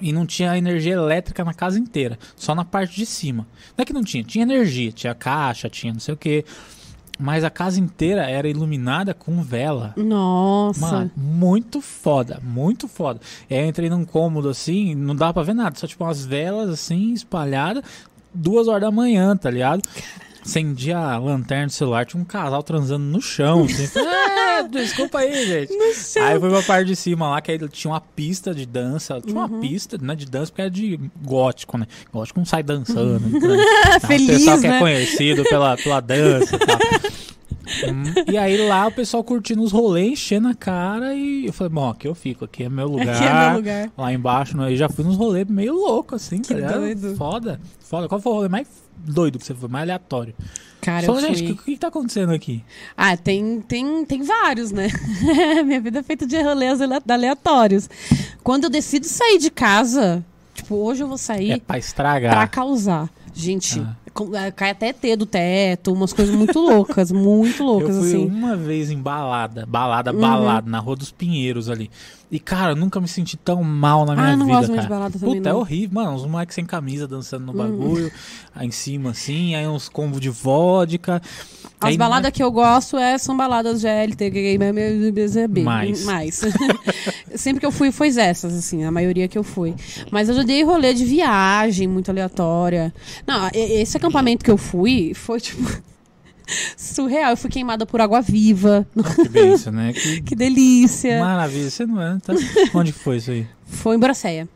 E não tinha energia elétrica na casa inteira, só na parte de cima. Não é que não tinha, tinha energia, tinha caixa, tinha não sei o que. Mas a casa inteira era iluminada com vela. Nossa. Mano, muito foda, muito foda. E aí eu entrei num cômodo assim, não dava pra ver nada, só tipo umas velas assim, espalhadas, duas horas da manhã, tá ligado? Acendi a lanterna do celular, tinha um casal transando no chão. Assim. *laughs* ah, desculpa aí, gente. Aí foi pra parte de cima lá, que aí tinha uma pista de dança. Tinha Uhum. uma pista, né, de dança, porque é de gótico, né? Gótico não sai dançando. Né? *laughs* Tem um Feliz, pessoal que né? é conhecido pela, pela dança e tal. *laughs* Hum, e aí lá o pessoal curtindo os rolês, enchendo a cara e eu falei, bom, aqui eu fico, aqui é meu lugar. Aqui é meu lugar. Lá embaixo, né, eu já fui nos rolês meio louco, assim, Que tá doido. Foda, foda. Qual foi o rolê mais doido que você foi, mais aleatório? Cara, Fala, eu gente, o que, que tá acontecendo aqui? Ah, tem, tem, tem vários, né? *laughs* Minha vida é feita de rolês ale- aleatórios. Quando eu decido sair de casa, tipo, hoje eu vou sair É pra estragar. pra causar. Gente, Ah. É, cai até T do teto, umas coisas muito loucas, muito Eu loucas, fui assim. uma vez em balada, balada, Uhum. balada, na Rua dos Pinheiros ali. E, cara, eu nunca me senti tão mal na minha Ah, eu não vida, gosto muito cara. de balada também, Puta, é não. horrível. Mano, uns moleques sem camisa dançando no Uhum. bagulho, aí em cima assim, aí uns combos de vodka. As Aí, baladas que eu gosto é, são baladas GLT, BZB. Mais. Mais. *laughs* Sempre que eu fui, foi essas, assim, a maioria que eu fui. Mas eu já dei rolê de viagem muito aleatória. Não, esse acampamento que eu fui foi, tipo, surreal. Eu fui queimada por água viva. Que delícia, né? *laughs* Que Que delícia. maravilha. Você não é? Tá... Onde foi isso aí? Foi em Boracéia.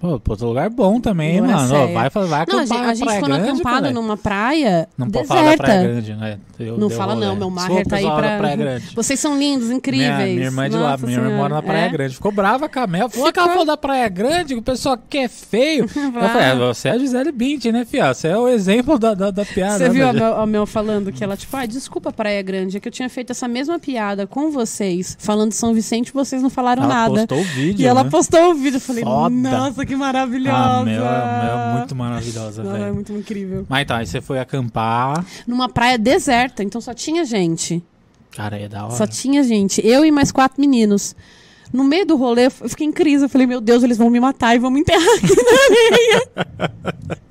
Pô, outro lugar bom também, Bora mano. Ó, vai, vai Não, a acampar gente, a gente ficou Grande, acampado caralho. numa praia Não pode falar da Praia deserta. Grande, né? Eu- Não fala rolê. não, meu Maher tá aí pra... Praia Grande. Vocês são lindos, incríveis. Minha, minha irmã é de lá, Nossa minha irmã mora na Praia É? Grande. Ficou brava com a Mel. Falou que ela falou da Praia Grande, que o pessoal quer é feio. *laughs* Eu falei, ah, você é a Gisele Bündchen, né, fia? Você é o exemplo da, da, da piada. Você né, viu a Mel, a Mel falando que ela, tipo, ah, desculpa, Praia Grande, é que eu tinha feito essa mesma piada com vocês, falando de São Vicente, vocês não falaram Ela nada. postou o vídeo, E ela né? postou o vídeo. Eu falei, Foda. nossa, que maravilhosa. Ah, Mel é, Mel é muito maravilhosa, Ela é velho. muito incrível. Mas tá, aí você foi acampar. Numa praia deserta, então só tinha gente. Cara, é da hora. Só tinha gente. Eu e mais quatro meninos. No meio do rolê, eu fiquei em crise. Eu falei, meu Deus, eles vão me matar e vão me enterrar aqui na areia. *laughs*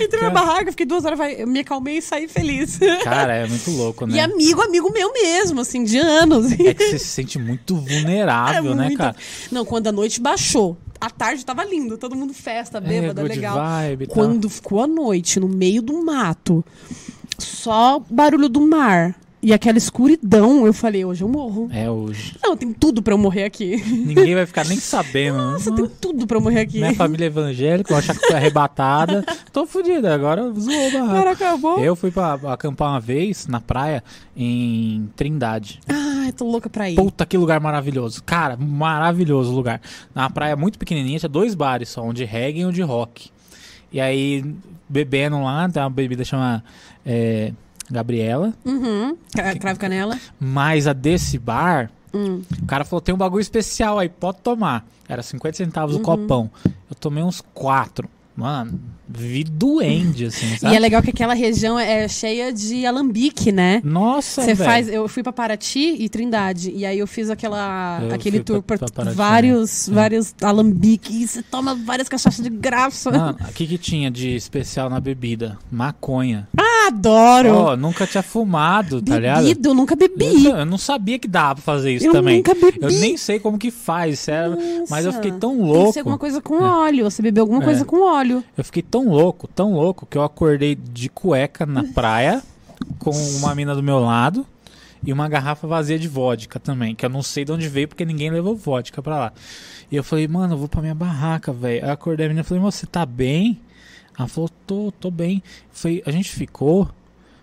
Entrei na barraca, fiquei duas horas, vai- me acalmei e saí feliz. Cara, é muito louco, E né? amigo, amigo meu mesmo, assim, de anos. É que você se sente muito *laughs* vulnerável, É né, muito. cara? Não, quando a noite baixou, a tarde tava lindo, todo mundo festa, bêbada, é, legal. vibe. Quando ficou a noite, no meio do mato, só barulho do mar e aquela escuridão, eu falei, hoje eu morro. É hoje. Não, tem tudo pra eu morrer aqui. Ninguém vai ficar nem sabendo. Nossa, tem tudo pra eu morrer aqui. Minha família é evangélica, vou achar que foi arrebatada. *laughs* Tô fodida, agora zoou o barraco. Cara, acabou. Eu fui pra acampar uma vez na praia em Trindade. Ai, tô louca pra ir. Puta, que lugar maravilhoso. Cara, maravilhoso o lugar. Na praia muito pequenininha, tinha dois bares só, um de reggae e um de rock. E aí, bebendo lá, tem uma bebida chama é, Gabriela. Uhum. Cra- Cravo canela. Mas a desse bar, Hum. o cara falou, tem um bagulho especial aí, pode tomar. Era 50 centavos Uhum. o copão. Eu tomei uns quatro. Mano, vi doente, assim, sabe? E é legal que aquela região é cheia de alambique, né? Nossa, Você faz, eu fui pra Paraty e Trindade e aí eu fiz aquela Eu aquele tour pra- por pra Paraty, vários né? vários alambiques e você toma várias cachaças de graça. Mano, o que que tinha de especial na bebida? Maconha. Adoro. Ó, nunca tinha fumado, tá ligado? Bebido, eu nunca bebi. Eu, eu não sabia que dava pra fazer isso Eu também. nunca bebi. Eu nem sei como que faz, sério. Mas eu fiquei tão Tem que louco. ser alguma coisa com óleo. Você bebeu alguma É. coisa com óleo. Eu fiquei tão louco, tão louco, que eu acordei de cueca na *laughs* praia com uma mina do meu lado e uma garrafa vazia de vodka também, que eu não sei de onde veio porque ninguém levou vodka pra lá. E eu falei, mano, eu vou pra minha barraca, velho. Aí eu acordei a menina e falei, "Moça, você tá bem? Ela falou, tô, tô bem. Falei, a gente ficou.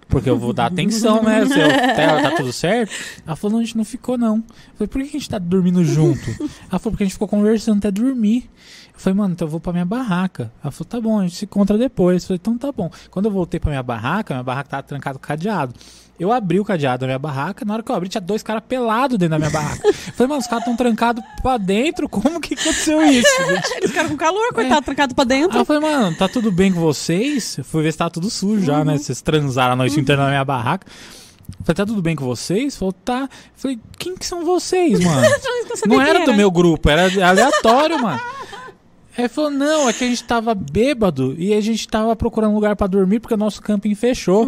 Porque eu vou dar atenção, né? Se eu, tá, tá tudo certo? Ela falou, não, a gente não ficou, não. Eu falei, por que a gente tá dormindo junto? Ela falou, porque a gente ficou conversando até dormir. Eu falei, mano, então eu vou pra minha barraca. Ela falou, tá bom, a gente se encontra depois. Eu falei, então tá bom. Quando eu voltei pra minha barraca, minha barraca tava trancada com cadeado. Eu abri o cadeado da minha barraca, na hora que eu abri, tinha dois caras pelados dentro da minha barraca. Eu falei, mano, os caras tão trancados pra dentro, como que aconteceu isso? *laughs* gente? Eles ficaram com calor, coitado, trancado pra Aí dentro. eu falei, mano, tá tudo bem com vocês? Eu fui ver se tá tudo sujo já, né? Vocês transaram a noite inteira na minha barraca. Eu falei, tá tudo bem com vocês? Falou, tá. Eu falei, quem que são vocês, mano? *laughs* Não era do meu grupo, era aleatório, mano. Aí ele falou, não, é que a gente tava bêbado e a gente tava procurando um lugar pra dormir porque o nosso camping fechou.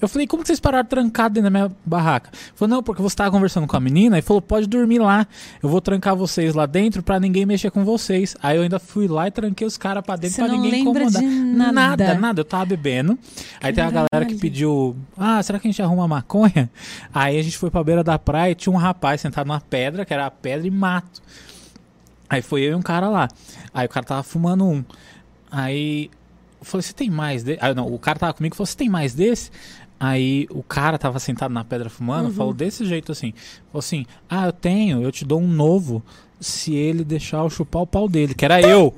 Eu falei, como que vocês pararam trancado dentro da minha barraca? Ele falou, não, porque você tava conversando com a menina e falou, pode dormir lá. Eu vou trancar vocês lá dentro pra ninguém mexer com vocês. Aí eu ainda fui lá e tranquei os caras pra dentro Você pra não ninguém incomodar. de nada. nada, nada. Eu tava bebendo. Aí tem a galera que Caralho. pediu, ah, será que a gente arruma maconha? Aí a gente foi pra beira da praia e tinha um rapaz sentado numa pedra, que era pedra e mato. Aí foi eu e um cara lá. Aí o cara tava fumando um. Aí eu falei, você tem mais desse? Aí não, o cara tava comigo e falou, você tem mais desse? Aí o cara tava sentado na pedra fumando, falou desse jeito assim. Falou assim, ah, eu tenho, eu te dou um novo se ele deixar eu chupar o pau dele, que era eu.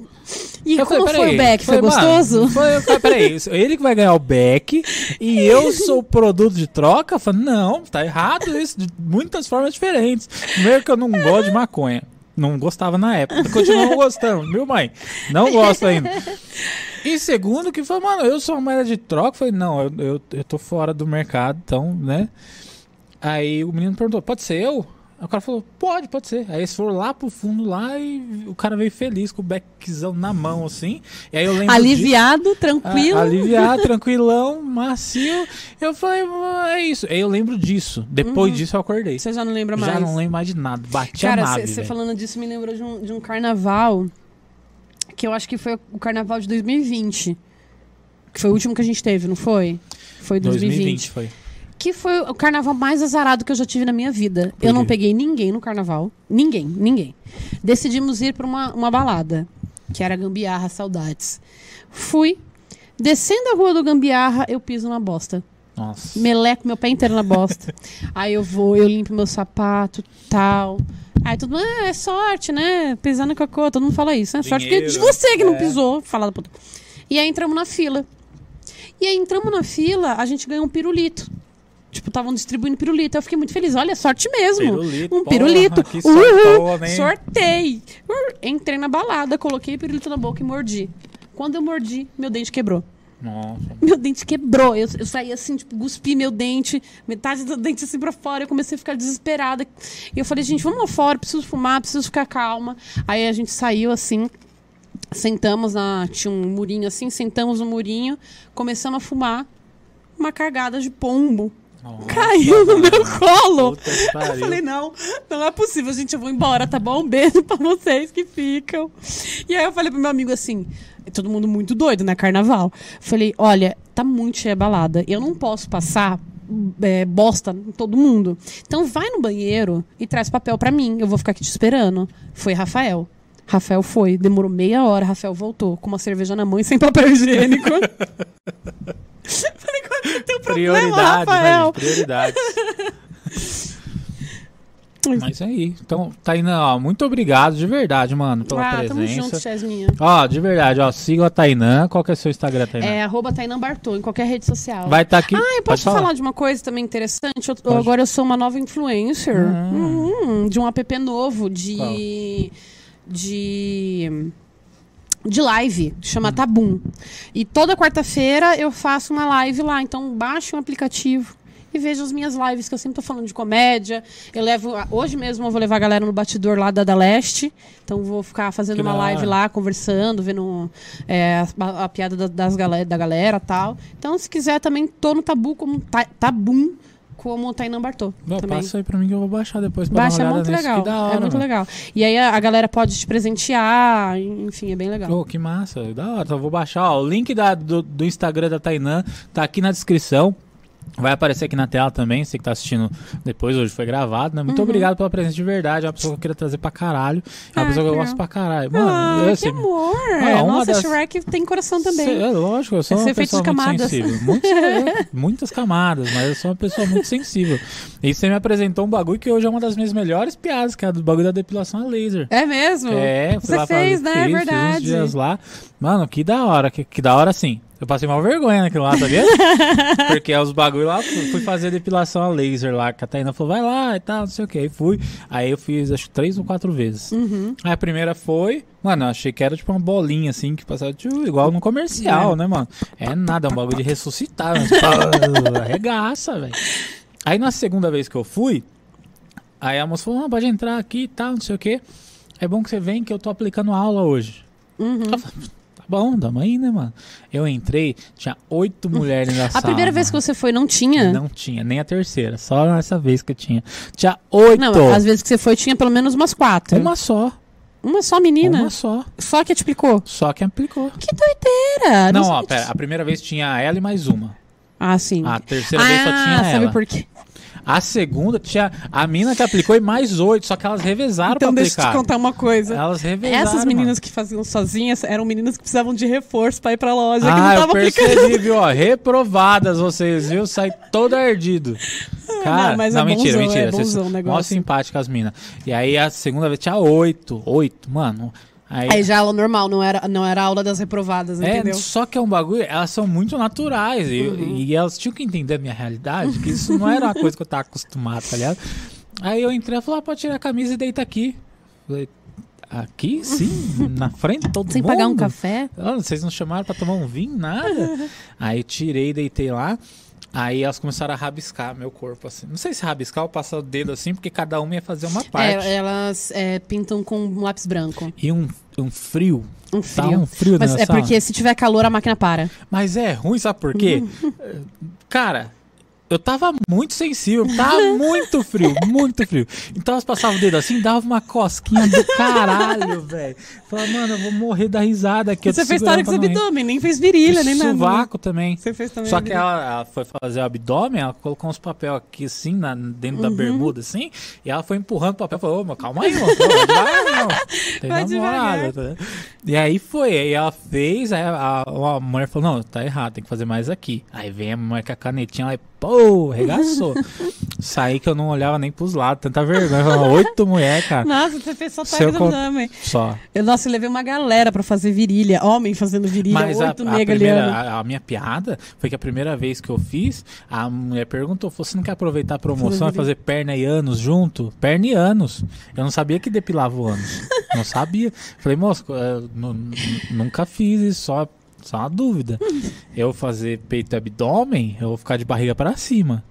E Eu como falei, foi o Beck? Foi, gostoso? Foi, eu falei, peraí, ele que vai ganhar o Beck e eu sou o produto de troca? Eu falei, não, tá errado isso, de muitas formas diferentes. Primeiro que eu não gosto de maconha. Não gostava na época. Continuo gostando, viu, mãe? Não gosto ainda. E segundo, que foi, mano, eu sou uma moeda de troca. Falei, não, eu, eu, eu tô fora do mercado, então, né? Aí o menino perguntou, pode ser eu? Aí o cara falou, pode, pode ser. Aí eles foram lá pro fundo lá e o cara veio feliz com o beckzão na mão, assim. E aí eu lembro disso. Aliviado, tranquilo. A- aliviado, tranquilão, macio. Eu falei, "Ah, é isso. Aí eu lembro disso. Depois disso eu acordei. Você já não lembra mais? Já não lembro mais de nada. Bati a Cara, nave, você velho. falando disso me lembrou de um, de um carnaval que eu acho que foi o carnaval de 2020. Que foi o último que a gente teve, não foi? Foi 2020. 2020 foi. Que foi o carnaval mais azarado que eu já tive na minha vida. Eu não peguei ninguém no carnaval. Ninguém, ninguém. Decidimos ir pra uma, uma balada, que era Gambiarra Saudades. Fui. Descendo a rua do Gambiarra, eu piso na bosta. Nossa. Meleco meu pé inteiro na bosta. *laughs* Aí eu vou, eu limpo meu sapato, tal. Aí tudo, ah, é sorte, né? Pisar no cocô, todo mundo fala isso, né? Sorte que de Dinheiro, você que não é. pisou, fala da puta. E aí entramos na fila. E aí entramos na fila, a gente ganhou um pirulito. Tipo, estavam distribuindo pirulito. Eu fiquei muito feliz. Olha, sorte mesmo. Pirulito, um porra, pirulito. sorte Uhul, sortei. Entrei na balada, coloquei o pirulito na boca e mordi. Quando eu mordi, meu dente quebrou. Nossa. Meu dente quebrou. Eu, eu saí assim, tipo, cuspi meu dente, metade do dente assim pra fora. Eu comecei a ficar desesperada. E eu falei, gente, vamos lá fora, preciso fumar, preciso ficar calma. Aí a gente saiu assim, sentamos na. Tinha um murinho assim, sentamos no murinho, começamos a fumar. Uma cargada de pombo. Nossa, Caiu no meu colo. Eu falei, não, não é possível, gente, eu vou embora, tá bom? Um beijo pra vocês que ficam. E aí eu falei pro meu amigo assim, todo mundo muito doido, né, carnaval. Falei, olha, tá muito cheia a balada, eu não posso passar é, bosta em todo mundo. Então vai no banheiro e traz papel pra mim, eu vou ficar aqui te esperando. Foi Rafael. Rafael foi, demorou meia hora, Rafael voltou com uma cerveja na mão e sem papel higiênico. *laughs* Falei, o problema, Prioridades, né, Rafael? Prioridades. *laughs* Mas é aí. Então, Tainan, ó, muito obrigado de verdade, mano, pela ah, tamo junto, presença. Chesminha. Ó, de verdade, ó, sigam a Tainã. Qual que é o seu Instagram, Tainã? É arroba Tainan Bartô, em qualquer rede social. Vai estar aqui. Ah, eu posso falar. falar de uma coisa também interessante? Eu- agora eu sou uma nova influencer Hum. Hum, de um app novo de. de. De live, chama Tabum. E toda quarta-feira eu faço uma live lá, então baixe um aplicativo. E veja as minhas lives, que eu sempre tô falando de comédia. Eu levo. Hoje mesmo eu vou levar a galera no batidor lá da, da Leste. Então vou ficar fazendo Que uma live lá, conversando, vendo é, a, a piada da, das galera, da galera tal. Então, se quiser, também tô no tabu como ta, tabum, como Tainan Bartô. Não, também. passa aí pra mim que eu vou baixar depois pra Baixa, é muito legal. Da hora, é muito mano. legal. E aí a, a galera pode te presentear, enfim, é bem legal. Pô, que massa, da hora. Então eu vou baixar, ó, o link da- do, do Instagram da Tainã tá aqui na descrição. Vai aparecer aqui na tela também, você que tá assistindo depois, hoje foi gravado, né? Muito Uhum. obrigado pela presença de verdade, é uma pessoa que eu queria trazer pra caralho. É uma Ah, pessoa que eu que gosto pra caralho. Mano, ah, eu, que você- amor! Ah, Nossa, das- Shrek tem coração também. Cê- é lógico, eu sou Vai uma pessoa muito camadas. sensível. Muitas, *laughs* é, muitas camadas, mas eu sou uma pessoa muito sensível. E você me apresentou um bagulho que hoje é uma das minhas melhores piadas, que é a do bagulho da depilação a laser. É mesmo? É, fui Você lá fez, fazer- né? É fiz uns verdade. dias lá. Mano, que da hora, que, que da hora sim. Eu passei mal vergonha naquilo lá, sabia? *laughs* Porque os bagulho lá, fui fazer depilação a laser lá, a Taina falou, vai lá e tal, não sei o que. Aí fui, aí eu fiz acho três ou quatro vezes. Uhum. Aí a primeira foi, mano, eu achei que era tipo uma bolinha assim, que passava tchu, igual no comercial, É. né, mano? É nada, é um bagulho de ressuscitar, mas, *laughs* pô, arregaça, velho. Aí na segunda vez que eu fui, aí a moça falou, não, pode entrar aqui e tal, não sei o que. É bom que você vem que eu tô aplicando aula hoje. Uhum. Tá bom, dama aí, né, mano? Eu entrei, tinha oito mulheres na A sala. primeira vez que você foi não tinha? Não tinha, nem a terceira, só nessa vez que eu tinha. Tinha oito. Não, às vezes que você foi tinha pelo menos umas quatro. Uma só, Uma só menina? uma só. Só que te explicou. Só que aplicou. Que doideira! Não, sabia ó, pera, a primeira vez tinha ela e mais uma. Ah, sim. A terceira vez só tinha ah, sabe ela. por quê? A segunda tinha a mina que aplicou e mais oito, só que elas revezaram Então pra deixa eu te aplicar. contar uma coisa. Elas revezaram. Essas meninas mano. que faziam sozinhas eram meninas que precisavam de reforço pra ir pra loja, que não Ah, eu estavam aplicando. percebi, *laughs* viu? Ó, reprovadas vocês, viu? Sai todo ardido. Cara, Não, mas é mentira, bonzão, mentira. é bonzão o mó negócio. simpáticas as minas. E aí a segunda vez tinha oito. Oito, mano. Aí, Aí já aula normal, não era, não era aula das reprovadas, é, entendeu? só que é um bagulho, elas são muito naturais. E, Uhum. e elas tinham que entender a minha realidade, que isso não era uma coisa que eu tava acostumado, tá ligado? Aí eu entrei e falei, ah, pode tirar a camisa e deita aqui. Falei, aqui? Sim, na frente de todo Sem mundo. pagar um café? Ah, vocês não chamaram pra tomar um vinho? Nada. *laughs* aí tirei, deitei lá. Aí elas começaram a rabiscar meu corpo, assim. Não sei se rabiscar ou passar o dedo assim, porque cada uma ia fazer uma parte. É, elas é, pintam com um lápis branco. E um, um frio. Um Tá frio. um frio Mas é porque se tiver calor, a máquina para. Mas é ruim, sabe por quê? *laughs* Cara, eu tava muito sensível, tava muito frio, muito frio. Então elas passavam o dedo assim, dava uma cosquinha do caralho, *laughs* velho. Falava, mano, eu vou morrer da risada aqui. você fez tórax abdômen, nem fez virilha, nem nada. né? Sovaco também. Você fez também. Só que ela, ela foi fazer o abdômen, ela colocou uns papel aqui assim, na- dentro Uhum. da bermuda, assim, e ela foi empurrando o papel. Falou, calma aí, mano. Vai *laughs* namorada, tá? E aí foi, aí ela fez, aí a, a, a mulher falou, não, tá errado, tem que fazer mais aqui. Aí vem a mulher com a canetinha lá e pô, regaçou. *laughs* Saí que eu não olhava nem pros lados, tanta vergonha. Falei, Oito mulher, cara. Nossa, você fez só con- abdômen. Só. Eu, nossa, eu levei uma galera pra fazer virilha. Homem fazendo virilha, Mas a, oito a, nega primeira, a, a minha piada foi que a primeira vez que eu fiz, a mulher perguntou: você não quer aproveitar a promoção e Fazer perna e anos junto? Perna e anos. Eu não sabia que depilava o ânus. *laughs* não sabia. Falei, moço, nu- nunca fiz isso, só, só uma dúvida. *laughs* Eu fazer peito e abdômen, eu vou ficar de barriga pra cima.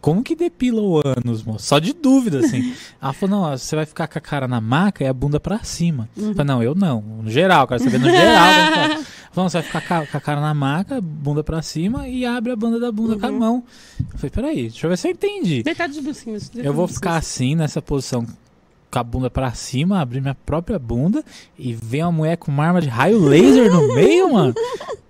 Como que depila o ânus, moço? Só de dúvida, assim. *laughs* Ela falou, não, você vai ficar com a cara na maca e a bunda pra cima. Eu falei, não, eu não. No geral, quero saber no geral. *laughs* Ela falou, você vai ficar ca- com a cara na maca, bunda pra cima e abre a banda da bunda com a mão. Eu falei, peraí, deixa eu ver se eu entendi. Deitado de brucinho. Eu vou ficar assim, nessa posição, com a bunda pra cima, abrir minha própria bunda e ver uma mulher com uma arma de raio laser no meio, mano.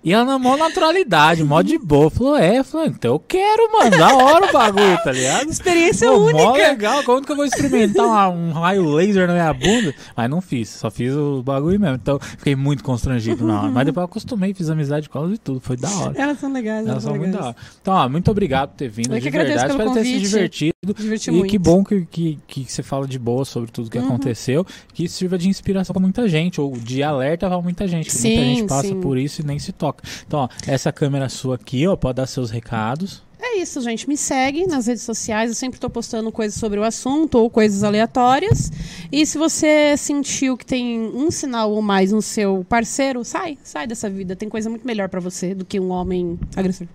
E ela na maior naturalidade, mó de boa. Falou, é, falou, então eu quero, mano, da hora o bagulho, tá ligado? Experiência Pô, Mó única. legal, como que eu vou experimentar uma- um raio laser na minha bunda? Mas não fiz, só fiz o bagulho mesmo. Então fiquei muito constrangido na hora. Mas depois eu acostumei, fiz amizade com elas e tudo, foi da hora. Elas são legais, Elas são muito legais. da hora. Então, ó, muito obrigado por ter vindo, Eu de verdade. Espero ter se convite. divertido. Diverti E muito. que bom que, que, que você fala de boa sobre tudo que Uhum. aconteceu, que isso sirva de inspiração pra muita gente, ou de alerta pra muita gente. que muita Sim, gente passa sim. por isso e nem se toca. Então, ó, essa câmera sua aqui, ó, pode dar seus recados. É isso, gente. Me segue nas redes sociais. Eu sempre estou postando coisas sobre o assunto ou coisas aleatórias. E se você sentiu que tem um sinal ou mais no seu parceiro, sai, sai dessa vida. Tem coisa muito melhor pra você do que um homem agressor.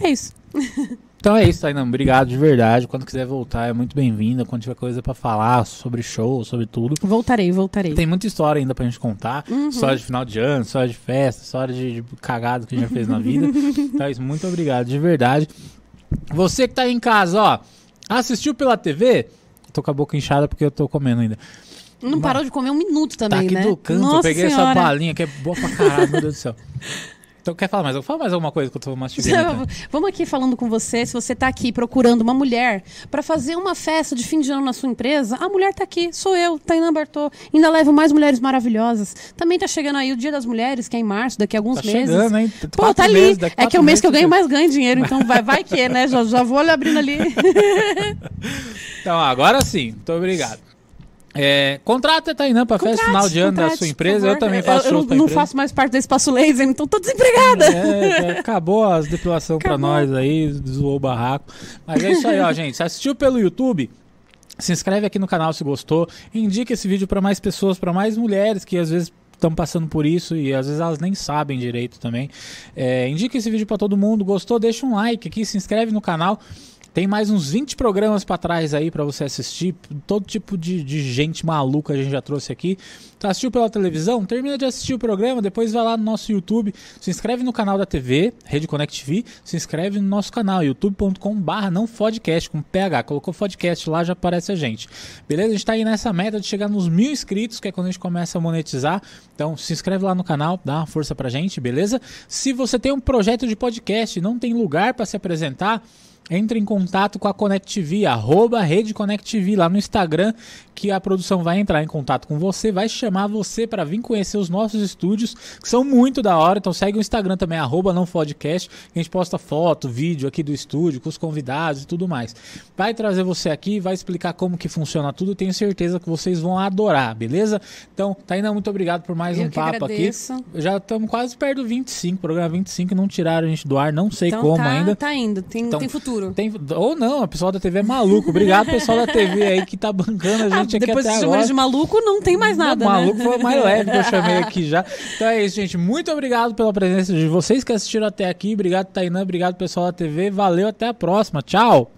É isso. *laughs* Então é isso, Tainan. Obrigado de verdade. Quando quiser voltar, é muito bem-vinda. Quando tiver coisa pra falar sobre show, sobre tudo. Voltarei, voltarei. Tem muita história ainda pra gente contar. Uhum. História de final de ano, história de festa, história de, de cagado que a gente já fez na vida. *laughs* Então é isso. Muito obrigado, de verdade. Você que tá aí em casa, ó. Assistiu pela TV? Tô com a boca inchada porque eu tô comendo ainda. Não parou de comer um minuto também, tá aqui né? do canto, eu Nossa peguei essa senhora. balinha que é boa pra caralho, meu Deus do céu. *laughs* Então quer falar mais? Eu falo mais alguma coisa que eu tô mastigando. então. Vamos aqui falando com você. Se você tá aqui procurando uma mulher para fazer uma festa de fim de ano na sua empresa, a mulher tá aqui. Sou eu, Tainá Bartô. Ainda levo mais mulheres maravilhosas. Também tá chegando aí o Dia das Mulheres, que é em março, daqui a alguns Tá meses. chegando, hein? Pô, Quatro tá ali. meses, é que é o mês que eu ganho mais ganho dinheiro, então vai, vai que, né? Já, já vou abrindo ali. *laughs* Então, agora sim, muito obrigado. É, contrata a Tainã pra festa final de ano da sua empresa. Eu também faço eu, shows eu pra não empresa. faço mais parte do espaço laser, então tô desempregada. É, já acabou as depilação pra Acabou. nós aí, zoou o barraco. Mas é isso aí, ó, *laughs* gente. Se assistiu pelo YouTube, se inscreve aqui no canal se gostou. Indica esse vídeo pra mais pessoas, pra mais mulheres que às vezes estão passando por isso e às vezes elas nem sabem direito também. É, indica esse vídeo pra todo mundo. Gostou? Deixa um like aqui, se inscreve no canal. Tem mais uns 20 programas pra trás aí pra você assistir. Todo tipo de, de gente maluca a gente já trouxe aqui. Tá assistiu pela televisão? Termina de assistir o programa, depois vai lá no nosso YouTube, se inscreve no canal da TV, Rede Connect TV, se inscreve no nosso canal, youtube.com/barra não podcast com PH. Colocou podcast lá, já aparece a gente. Beleza? A gente tá aí nessa meta de chegar nos mil inscritos, que é quando a gente começa a monetizar. Então se inscreve lá no canal, dá uma força pra gente, beleza? Se você tem um projeto de podcast e não tem lugar pra se apresentar, entre em contato com a Connect TV, arroba Rede Connect TV lá no Instagram, que a produção vai entrar em contato com você, vai chamar você para vir conhecer os nossos estúdios, que são muito da hora. Então segue o Instagram também, arroba não podcast, que a gente posta foto, vídeo aqui do estúdio, com os convidados e tudo mais. Vai trazer você aqui, vai explicar como que funciona tudo, tenho certeza que vocês vão adorar, beleza? Então, Tainá, muito obrigado por mais Eu um papo agradeço. aqui. Já estamos quase perto do 25, programa 25, não tiraram a gente do ar, não sei Então como tá, ainda. tá indo, tem, Então, tem futuro. Tem, ou não, o pessoal da TV é maluco. Obrigado, pessoal da TV aí que tá bancando a Ah, gente aqui depois até agora. chamar de maluco, não tem mais nada, Não, maluco né? foi o mais leve que eu chamei aqui já. *laughs* Então é isso, gente. Muito obrigado pela presença de vocês que assistiram até aqui. Obrigado, Tainã. Obrigado, pessoal da TV. Valeu, até a próxima. Tchau.